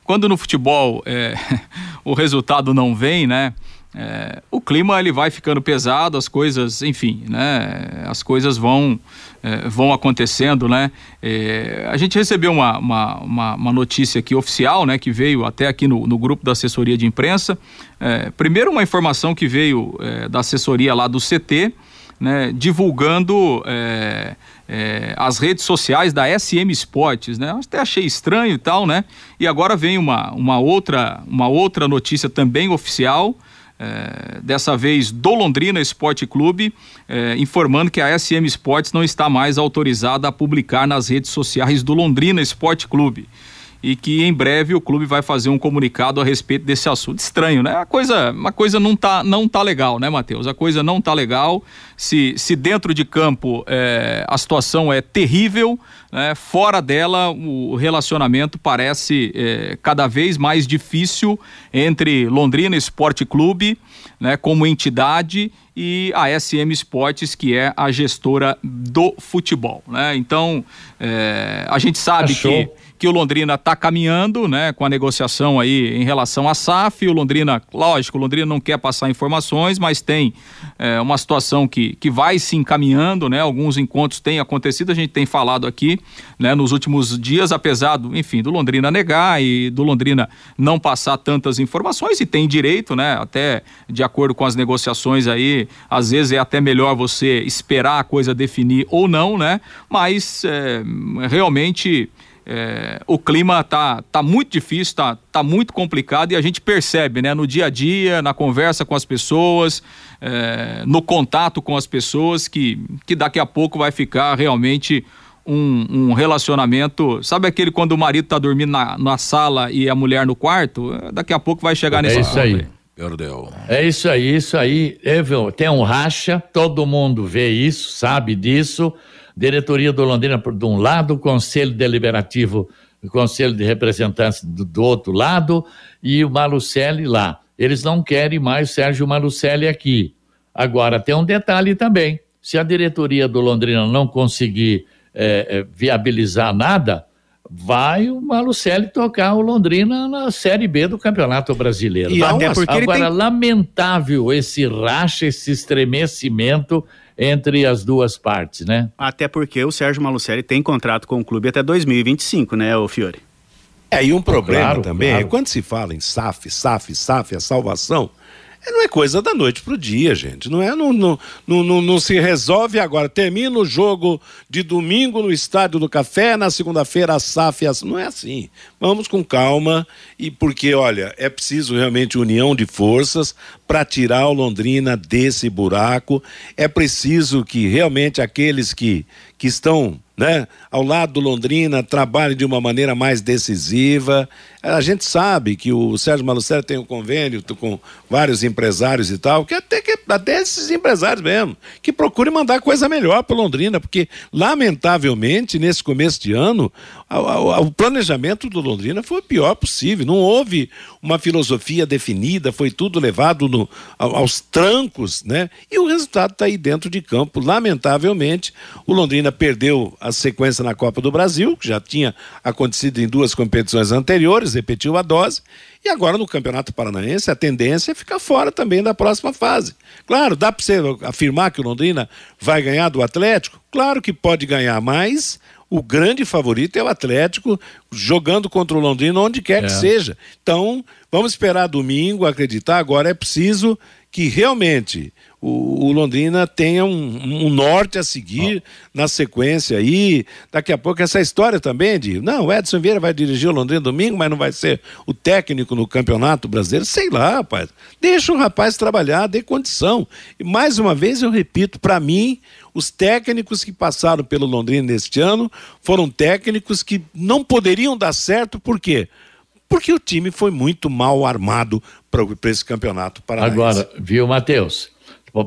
quando no futebol é, *laughs* o resultado não vem, né? É, o clima ele vai ficando pesado, as coisas, enfim, né? As coisas vão eh, vão acontecendo, né? Eh, a gente recebeu uma, uma, uma, uma, notícia aqui oficial, né? Que veio até aqui no, no grupo da assessoria de imprensa. Eh, primeiro, uma informação que veio da assessoria lá do CT, né? Divulgando as redes sociais da SM Sports, né? Até achei estranho e tal, né? E agora vem uma, uma, outra, uma outra notícia também oficial é, dessa vez do Londrina Esporte Clube, é, informando que a SM Sports não está mais autorizada a publicar nas redes sociais do Londrina Esporte Clube e que em breve o clube vai fazer um comunicado a respeito desse assunto. Estranho, né? A coisa, a coisa não tá, não tá legal, né, Matheus? A coisa não tá legal. Se, se dentro de campo é, a situação é terrível, né? fora dela o relacionamento parece é, cada vez mais difícil entre Londrina Esporte Clube, né, como entidade e a SM Esportes, que é a gestora do futebol, né? Então, é, a gente sabe Achou. que que o Londrina está caminhando, né, com a negociação aí em relação à SAF. O Londrina, lógico, o Londrina não quer passar informações, mas tem é, uma situação que, que vai se encaminhando, né? Alguns encontros têm acontecido, a gente tem falado aqui, né, nos últimos dias, apesar do, enfim, do Londrina negar e do Londrina não passar tantas informações e tem direito, né? Até de acordo com as negociações aí, às vezes é até melhor você esperar a coisa definir ou não, né? Mas é, realmente é, o clima tá, tá muito difícil, tá, tá muito complicado e a gente percebe, né, no dia a dia, na conversa com as pessoas, é, no contato com as pessoas, que, que daqui a pouco vai ficar realmente um, um, relacionamento. Sabe aquele quando o marido tá dormindo na, na sala e a mulher no quarto? Daqui a pouco vai chegar nesse É isso aí. Perdeu. É isso aí, isso aí. Tem um racha, todo mundo vê isso, sabe disso diretoria do Londrina de um lado, conselho deliberativo, o conselho de representantes do, do outro lado e o Malucelli lá. Eles não querem mais o Sérgio Malucelli aqui. Agora, tem um detalhe também: se a diretoria do Londrina não conseguir é, é, viabilizar nada, vai o Malucelli tocar o Londrina na Série B do Campeonato Brasileiro. E até porque Agora, tem... lamentável esse racha, esse estremecimento entre as duas partes, né? Até porque o Sérgio Malucelli tem contrato com o clube até 2025, né, o Fiore? É, e um problema claro, também claro. é quando se fala em SAF, SAF, SAF, a salvação, é, não é coisa da noite pro dia, gente. Não é, não, não, não, não, se resolve agora. Termina o jogo de domingo no Estádio do Café, na segunda-feira a SAF. Não é assim. Vamos com calma e porque, olha, é preciso realmente união de forças para tirar o Londrina desse buraco. É preciso que realmente aqueles que, que estão né, ao lado do Londrina, trabalhe de uma maneira mais decisiva. A gente sabe que o Sérgio Malucelli tem um convênio com vários empresários e tal, que até, que até esses empresários mesmo, que procurem mandar coisa melhor para Londrina, porque, lamentavelmente, nesse começo de ano, o planejamento do Londrina foi o pior possível. Não houve uma filosofia definida, foi tudo levado no, aos trancos, né? E o resultado está aí dentro de campo. Lamentavelmente, o Londrina perdeu a sequência na Copa do Brasil, que já tinha acontecido em duas competições anteriores, repetiu a dose. E agora no Campeonato Paranaense a tendência é ficar fora também da próxima fase. Claro, dá para você afirmar que o Londrina vai ganhar do Atlético? Claro que pode ganhar, mas o grande favorito é o Atlético jogando contra o Londrina onde quer é. que seja. Então, vamos esperar domingo, acreditar. Agora é preciso que realmente o, o Londrina tenha um, um, norte a seguir oh. na sequência aí. Daqui a pouco essa história também de, não, o Edson Vieira vai dirigir o Londrina domingo, mas não vai ser o técnico no Campeonato Brasileiro. Sei lá, rapaz. Deixa o rapaz trabalhar, dê condição. E mais uma vez eu repito, para mim, os técnicos que passaram pelo Londrina neste ano foram técnicos que não poderiam dar certo, por quê? Porque o time foi muito mal armado para esse campeonato paranaense. Agora, viu, Matheus?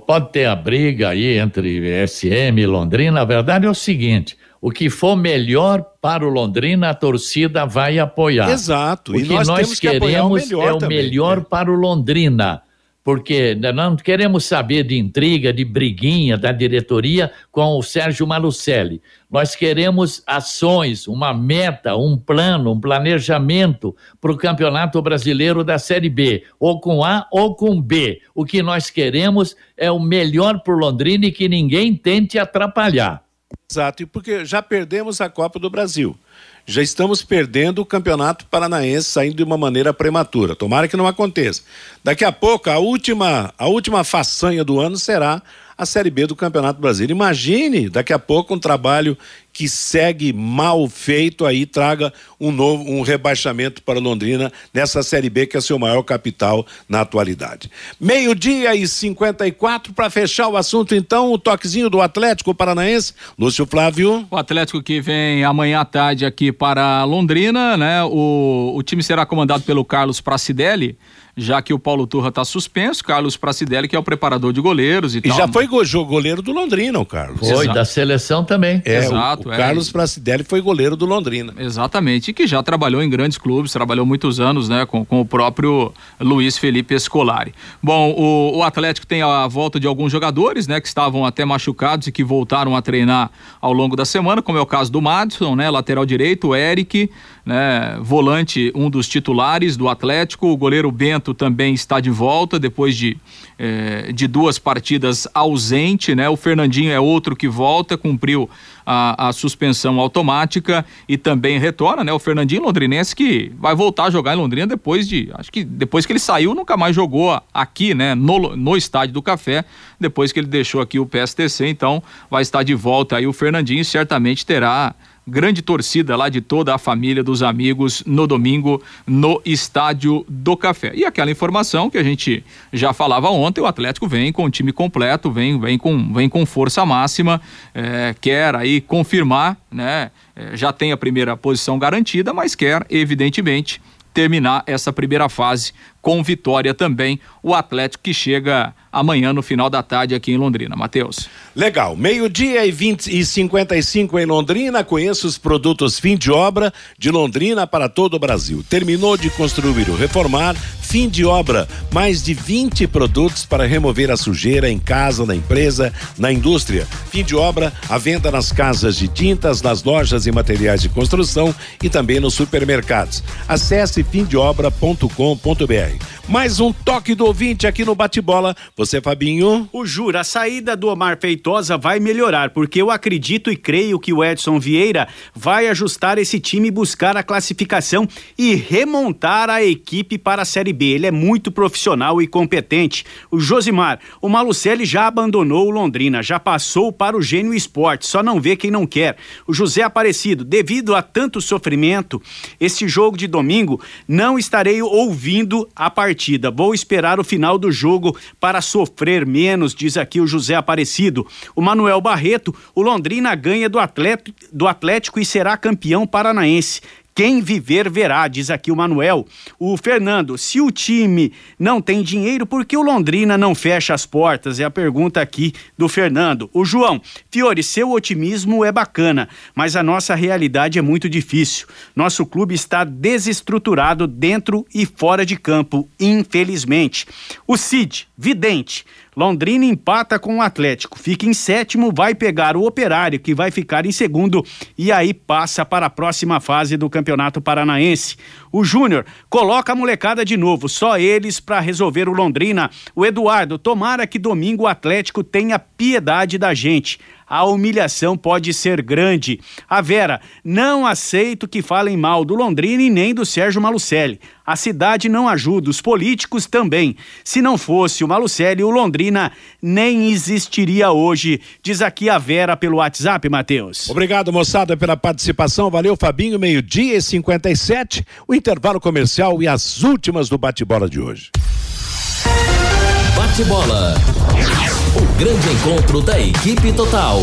Pode ter a briga aí entre SM e Londrina. A verdade é o seguinte: o que for melhor para o Londrina, a torcida vai apoiar. Exato. O e que nós, nós queremos que o é o também, melhor né? para o Londrina porque não queremos saber de intriga, de briguinha da diretoria com o Sérgio Malucelli. Nós queremos ações, uma meta, um plano, um planejamento para o Campeonato Brasileiro da Série B, ou com A ou com B. O que nós queremos é o melhor para o Londrina e que ninguém tente atrapalhar. Exato, e porque já perdemos a Copa do Brasil. Já estamos perdendo o Campeonato Paranaense saindo de uma maneira prematura. Tomara que não aconteça. Daqui a pouco, a última, a última façanha do ano será a Série B do Campeonato Brasileiro. Imagine daqui a pouco um trabalho que segue mal feito aí traga um novo um rebaixamento para Londrina nessa Série B que é seu maior capital na atualidade. Meio-dia e 54 para fechar o assunto então, o toquezinho do Atlético Paranaense, Lúcio Flávio. O Atlético que vem amanhã à tarde aqui para Londrina, né? O, o time será comandado pelo Carlos Pracidelli já que o Paulo Turra está suspenso, Carlos Pracidelli, que é o preparador de goleiros e, e tal. E já foi go goleiro do Londrina, o Carlos. Foi, Exato. da seleção também. É, Exato. O, o é. Carlos Pracidelli foi goleiro do Londrina. Exatamente, e que já trabalhou em grandes clubes, trabalhou muitos anos, né, com, com o próprio Luiz Felipe Escolari. Bom, o, o Atlético tem a volta de alguns jogadores, né, que estavam até machucados e que voltaram a treinar ao longo da semana, como é o caso do Madison, né, lateral direito, o Eric, né, volante, um dos titulares do Atlético, o goleiro Bento também está de volta depois de, eh, de duas partidas ausente, né? O Fernandinho é outro que volta, cumpriu a, a, suspensão automática e também retorna, né? O Fernandinho Londrinense que vai voltar a jogar em Londrina depois de, acho que depois que ele saiu nunca mais jogou aqui, né? No, no estádio do Café, depois que ele deixou aqui o PSTC, então vai estar de volta aí o Fernandinho certamente terá grande torcida lá de toda a família dos amigos no domingo no Estádio do Café. E aquela informação que a gente já falava ontem, o Atlético vem com o time completo, vem, vem, com, vem com força máxima, é, quer aí confirmar, né? É, já tem a primeira posição garantida, mas quer, evidentemente, terminar essa primeira fase com vitória também. O Atlético que chega amanhã no final da tarde aqui em Londrina. Matheus. Legal. Meio-dia e, 20 e 55 em Londrina. Conheça os produtos fim de obra de Londrina para todo o Brasil. Terminou de construir ou reformar, fim de obra. Mais de 20 produtos para remover a sujeira em casa, na empresa, na indústria. Fim de obra, a venda nas casas de tintas, nas lojas e materiais de construção e também nos supermercados. Acesse fimdeobra.com.br. Mais um toque do ouvinte aqui no bate-bola. Você, Fabinho? O Jura, a saída do Omar Feitosa vai melhorar, porque eu acredito e creio que o Edson Vieira vai ajustar esse time, buscar a classificação e remontar a equipe para a Série B. Ele é muito profissional e competente. O Josimar, o Malucelli já abandonou o Londrina, já passou para o Gênio Esporte, só não vê quem não quer. O José Aparecido, devido a tanto sofrimento, esse jogo de domingo não estarei ouvindo a partida partida. Vou esperar o final do jogo para sofrer menos, diz aqui o José Aparecido. O Manuel Barreto, o Londrina ganha do Atlético, do Atlético e será campeão paranaense. Quem viver verá, diz aqui o Manuel. O Fernando, se o time não tem dinheiro, por que o Londrina não fecha as portas? É a pergunta aqui do Fernando. O João, Fiore, seu otimismo é bacana, mas a nossa realidade é muito difícil. Nosso clube está desestruturado dentro e fora de campo, infelizmente. O Cid, vidente. Londrina empata com o Atlético, fica em sétimo, vai pegar o Operário, que vai ficar em segundo, e aí passa para a próxima fase do Campeonato Paranaense. O Júnior coloca a molecada de novo, só eles para resolver o Londrina. O Eduardo, tomara que domingo o Atlético tenha piedade da gente a humilhação pode ser grande. A Vera, não aceito que falem mal do Londrina e nem do Sérgio Malucelli. A cidade não ajuda, os políticos também. Se não fosse o Malucelli, o Londrina nem existiria hoje. Diz aqui a Vera pelo WhatsApp, Matheus. Obrigado, moçada, pela participação. Valeu, Fabinho. Meio-dia e 57. O intervalo comercial e as últimas do bate-bola de hoje. Bate-bola. O grande encontro da equipe total.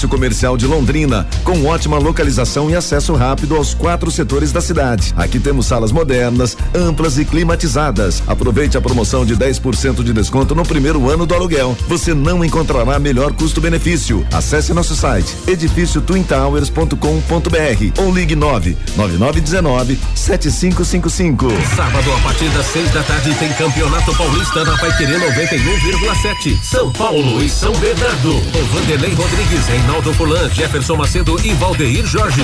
comercial de Londrina, com ótima localização e acesso rápido aos quatro setores da cidade. Aqui temos salas modernas, amplas e climatizadas. Aproveite a promoção de 10% de desconto no primeiro ano do aluguel. Você não encontrará melhor custo-benefício. Acesse nosso site edifício twintowers.com.br ou ligue 9 9919 7555. Sábado a partir das seis da tarde tem Campeonato Paulista na Paiquerê 91,7. São Paulo e São Bernardo. Com Vanderlei Rodrigues, Reinaldo Fulan, Jefferson Macedo e Valdeir Jorge.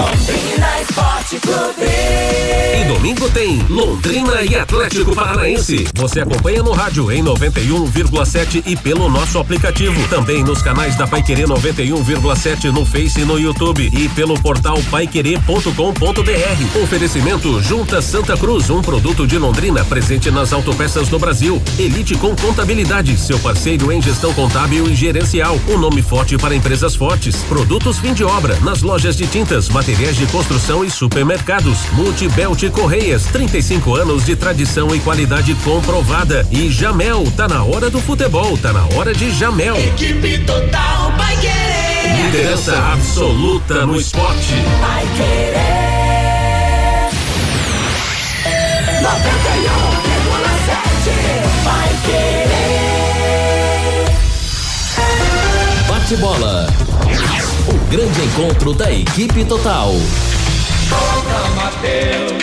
E domingo tem Londrina e Atlético Paranaense. Você acompanha no rádio em 91,7 e pelo nosso aplicativo. Também nos canais da Paiquerê 91,7 no Face e no YouTube e pelo portal paiquerê.com.br. Oferecimento Junta Santa Cruz, um produto de Londrina presente nas autopeças do Brasil. Elite com Contabilidade, seu parceiro em gestão contábil e gerencial. Um nome forte para empresas fortes. Produtos fim de obra nas lojas de tintas, materiais de construção e supermercados. Multibelt Correias, 35 anos de tradição e qualidade comprovada. E Jamel, tá na hora do futebol, tá na hora de Jamel. Equipe total vai querer. Liderança absoluta no esporte. Vai querer. 91,7 vai querer. Bate bola. O grande encontro da equipe total.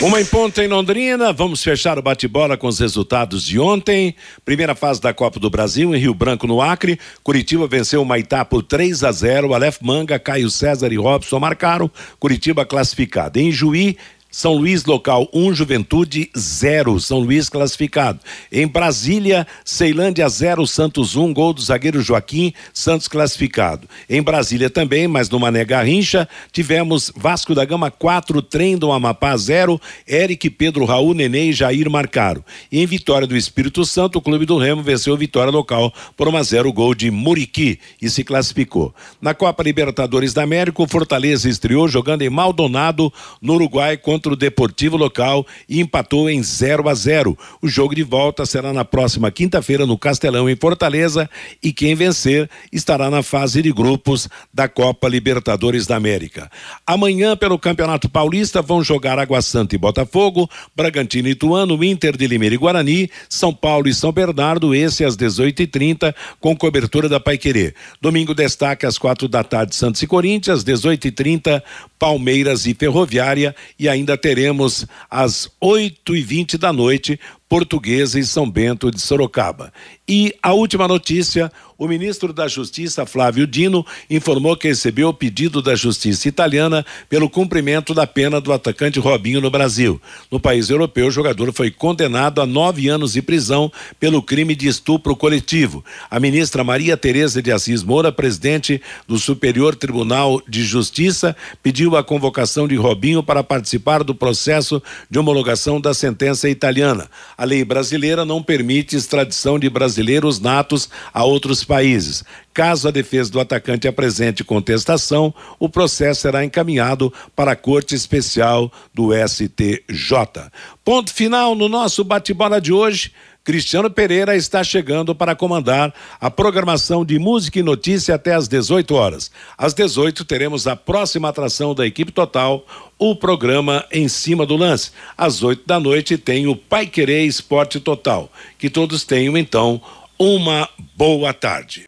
Uma em ponta em Londrina, vamos fechar o bate-bola com os resultados de ontem. Primeira fase da Copa do Brasil em Rio Branco, no Acre. Curitiba venceu o Maitá por 3 a 0. Aleph Manga, Caio César e Robson marcaram. Curitiba classificado. Em Juí, são Luís local 1, um, Juventude 0, São Luís classificado. Em Brasília, Ceilândia 0, Santos 1, um, gol do zagueiro Joaquim, Santos classificado. Em Brasília também, mas no Mané Garrincha, tivemos Vasco da Gama 4, Trem do Amapá 0, Eric, Pedro, Raul, Nenê e Jair marcaram. E em Vitória do Espírito Santo, o Clube do Remo venceu Vitória local por 1 a 0 gol de Muriqui e se classificou. Na Copa Libertadores da América, o Fortaleza estreou jogando em Maldonado, no Uruguai, contra o Deportivo local e empatou em 0 a 0. O jogo de volta será na próxima quinta-feira no Castelão em Fortaleza e quem vencer estará na fase de grupos da Copa Libertadores da América. Amanhã pelo Campeonato Paulista vão jogar Água Santa e Botafogo, Bragantino e Ituano, Inter de Limeira e Guarani, São Paulo e São Bernardo, esse às 18h30 com cobertura da Paiquerê. Domingo destaque às quatro da tarde Santos e Corinthians, 18h30 Palmeiras e Ferroviária e ainda teremos às 8 e 20 da noite Portuguesa e São Bento de Sorocaba. E a última notícia: o ministro da Justiça, Flávio Dino, informou que recebeu o pedido da Justiça italiana pelo cumprimento da pena do atacante Robinho no Brasil. No país europeu, o jogador foi condenado a nove anos de prisão pelo crime de estupro coletivo. A ministra Maria Tereza de Assis Moura, presidente do Superior Tribunal de Justiça, pediu a convocação de Robinho para participar do processo de homologação da sentença italiana. A lei brasileira não permite extradição de brasileiros natos a outros países. Caso a defesa do atacante apresente contestação, o processo será encaminhado para a Corte Especial do STJ. Ponto final no nosso bate-bola de hoje. Cristiano Pereira está chegando para comandar a programação de música e notícia até às 18 horas. Às 18 teremos a próxima atração da equipe total, o programa Em Cima do Lance. Às 8 da noite tem o Pai Querer Esporte Total. Que todos tenham então uma boa tarde.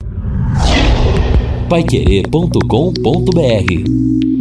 Paiquerê.com.br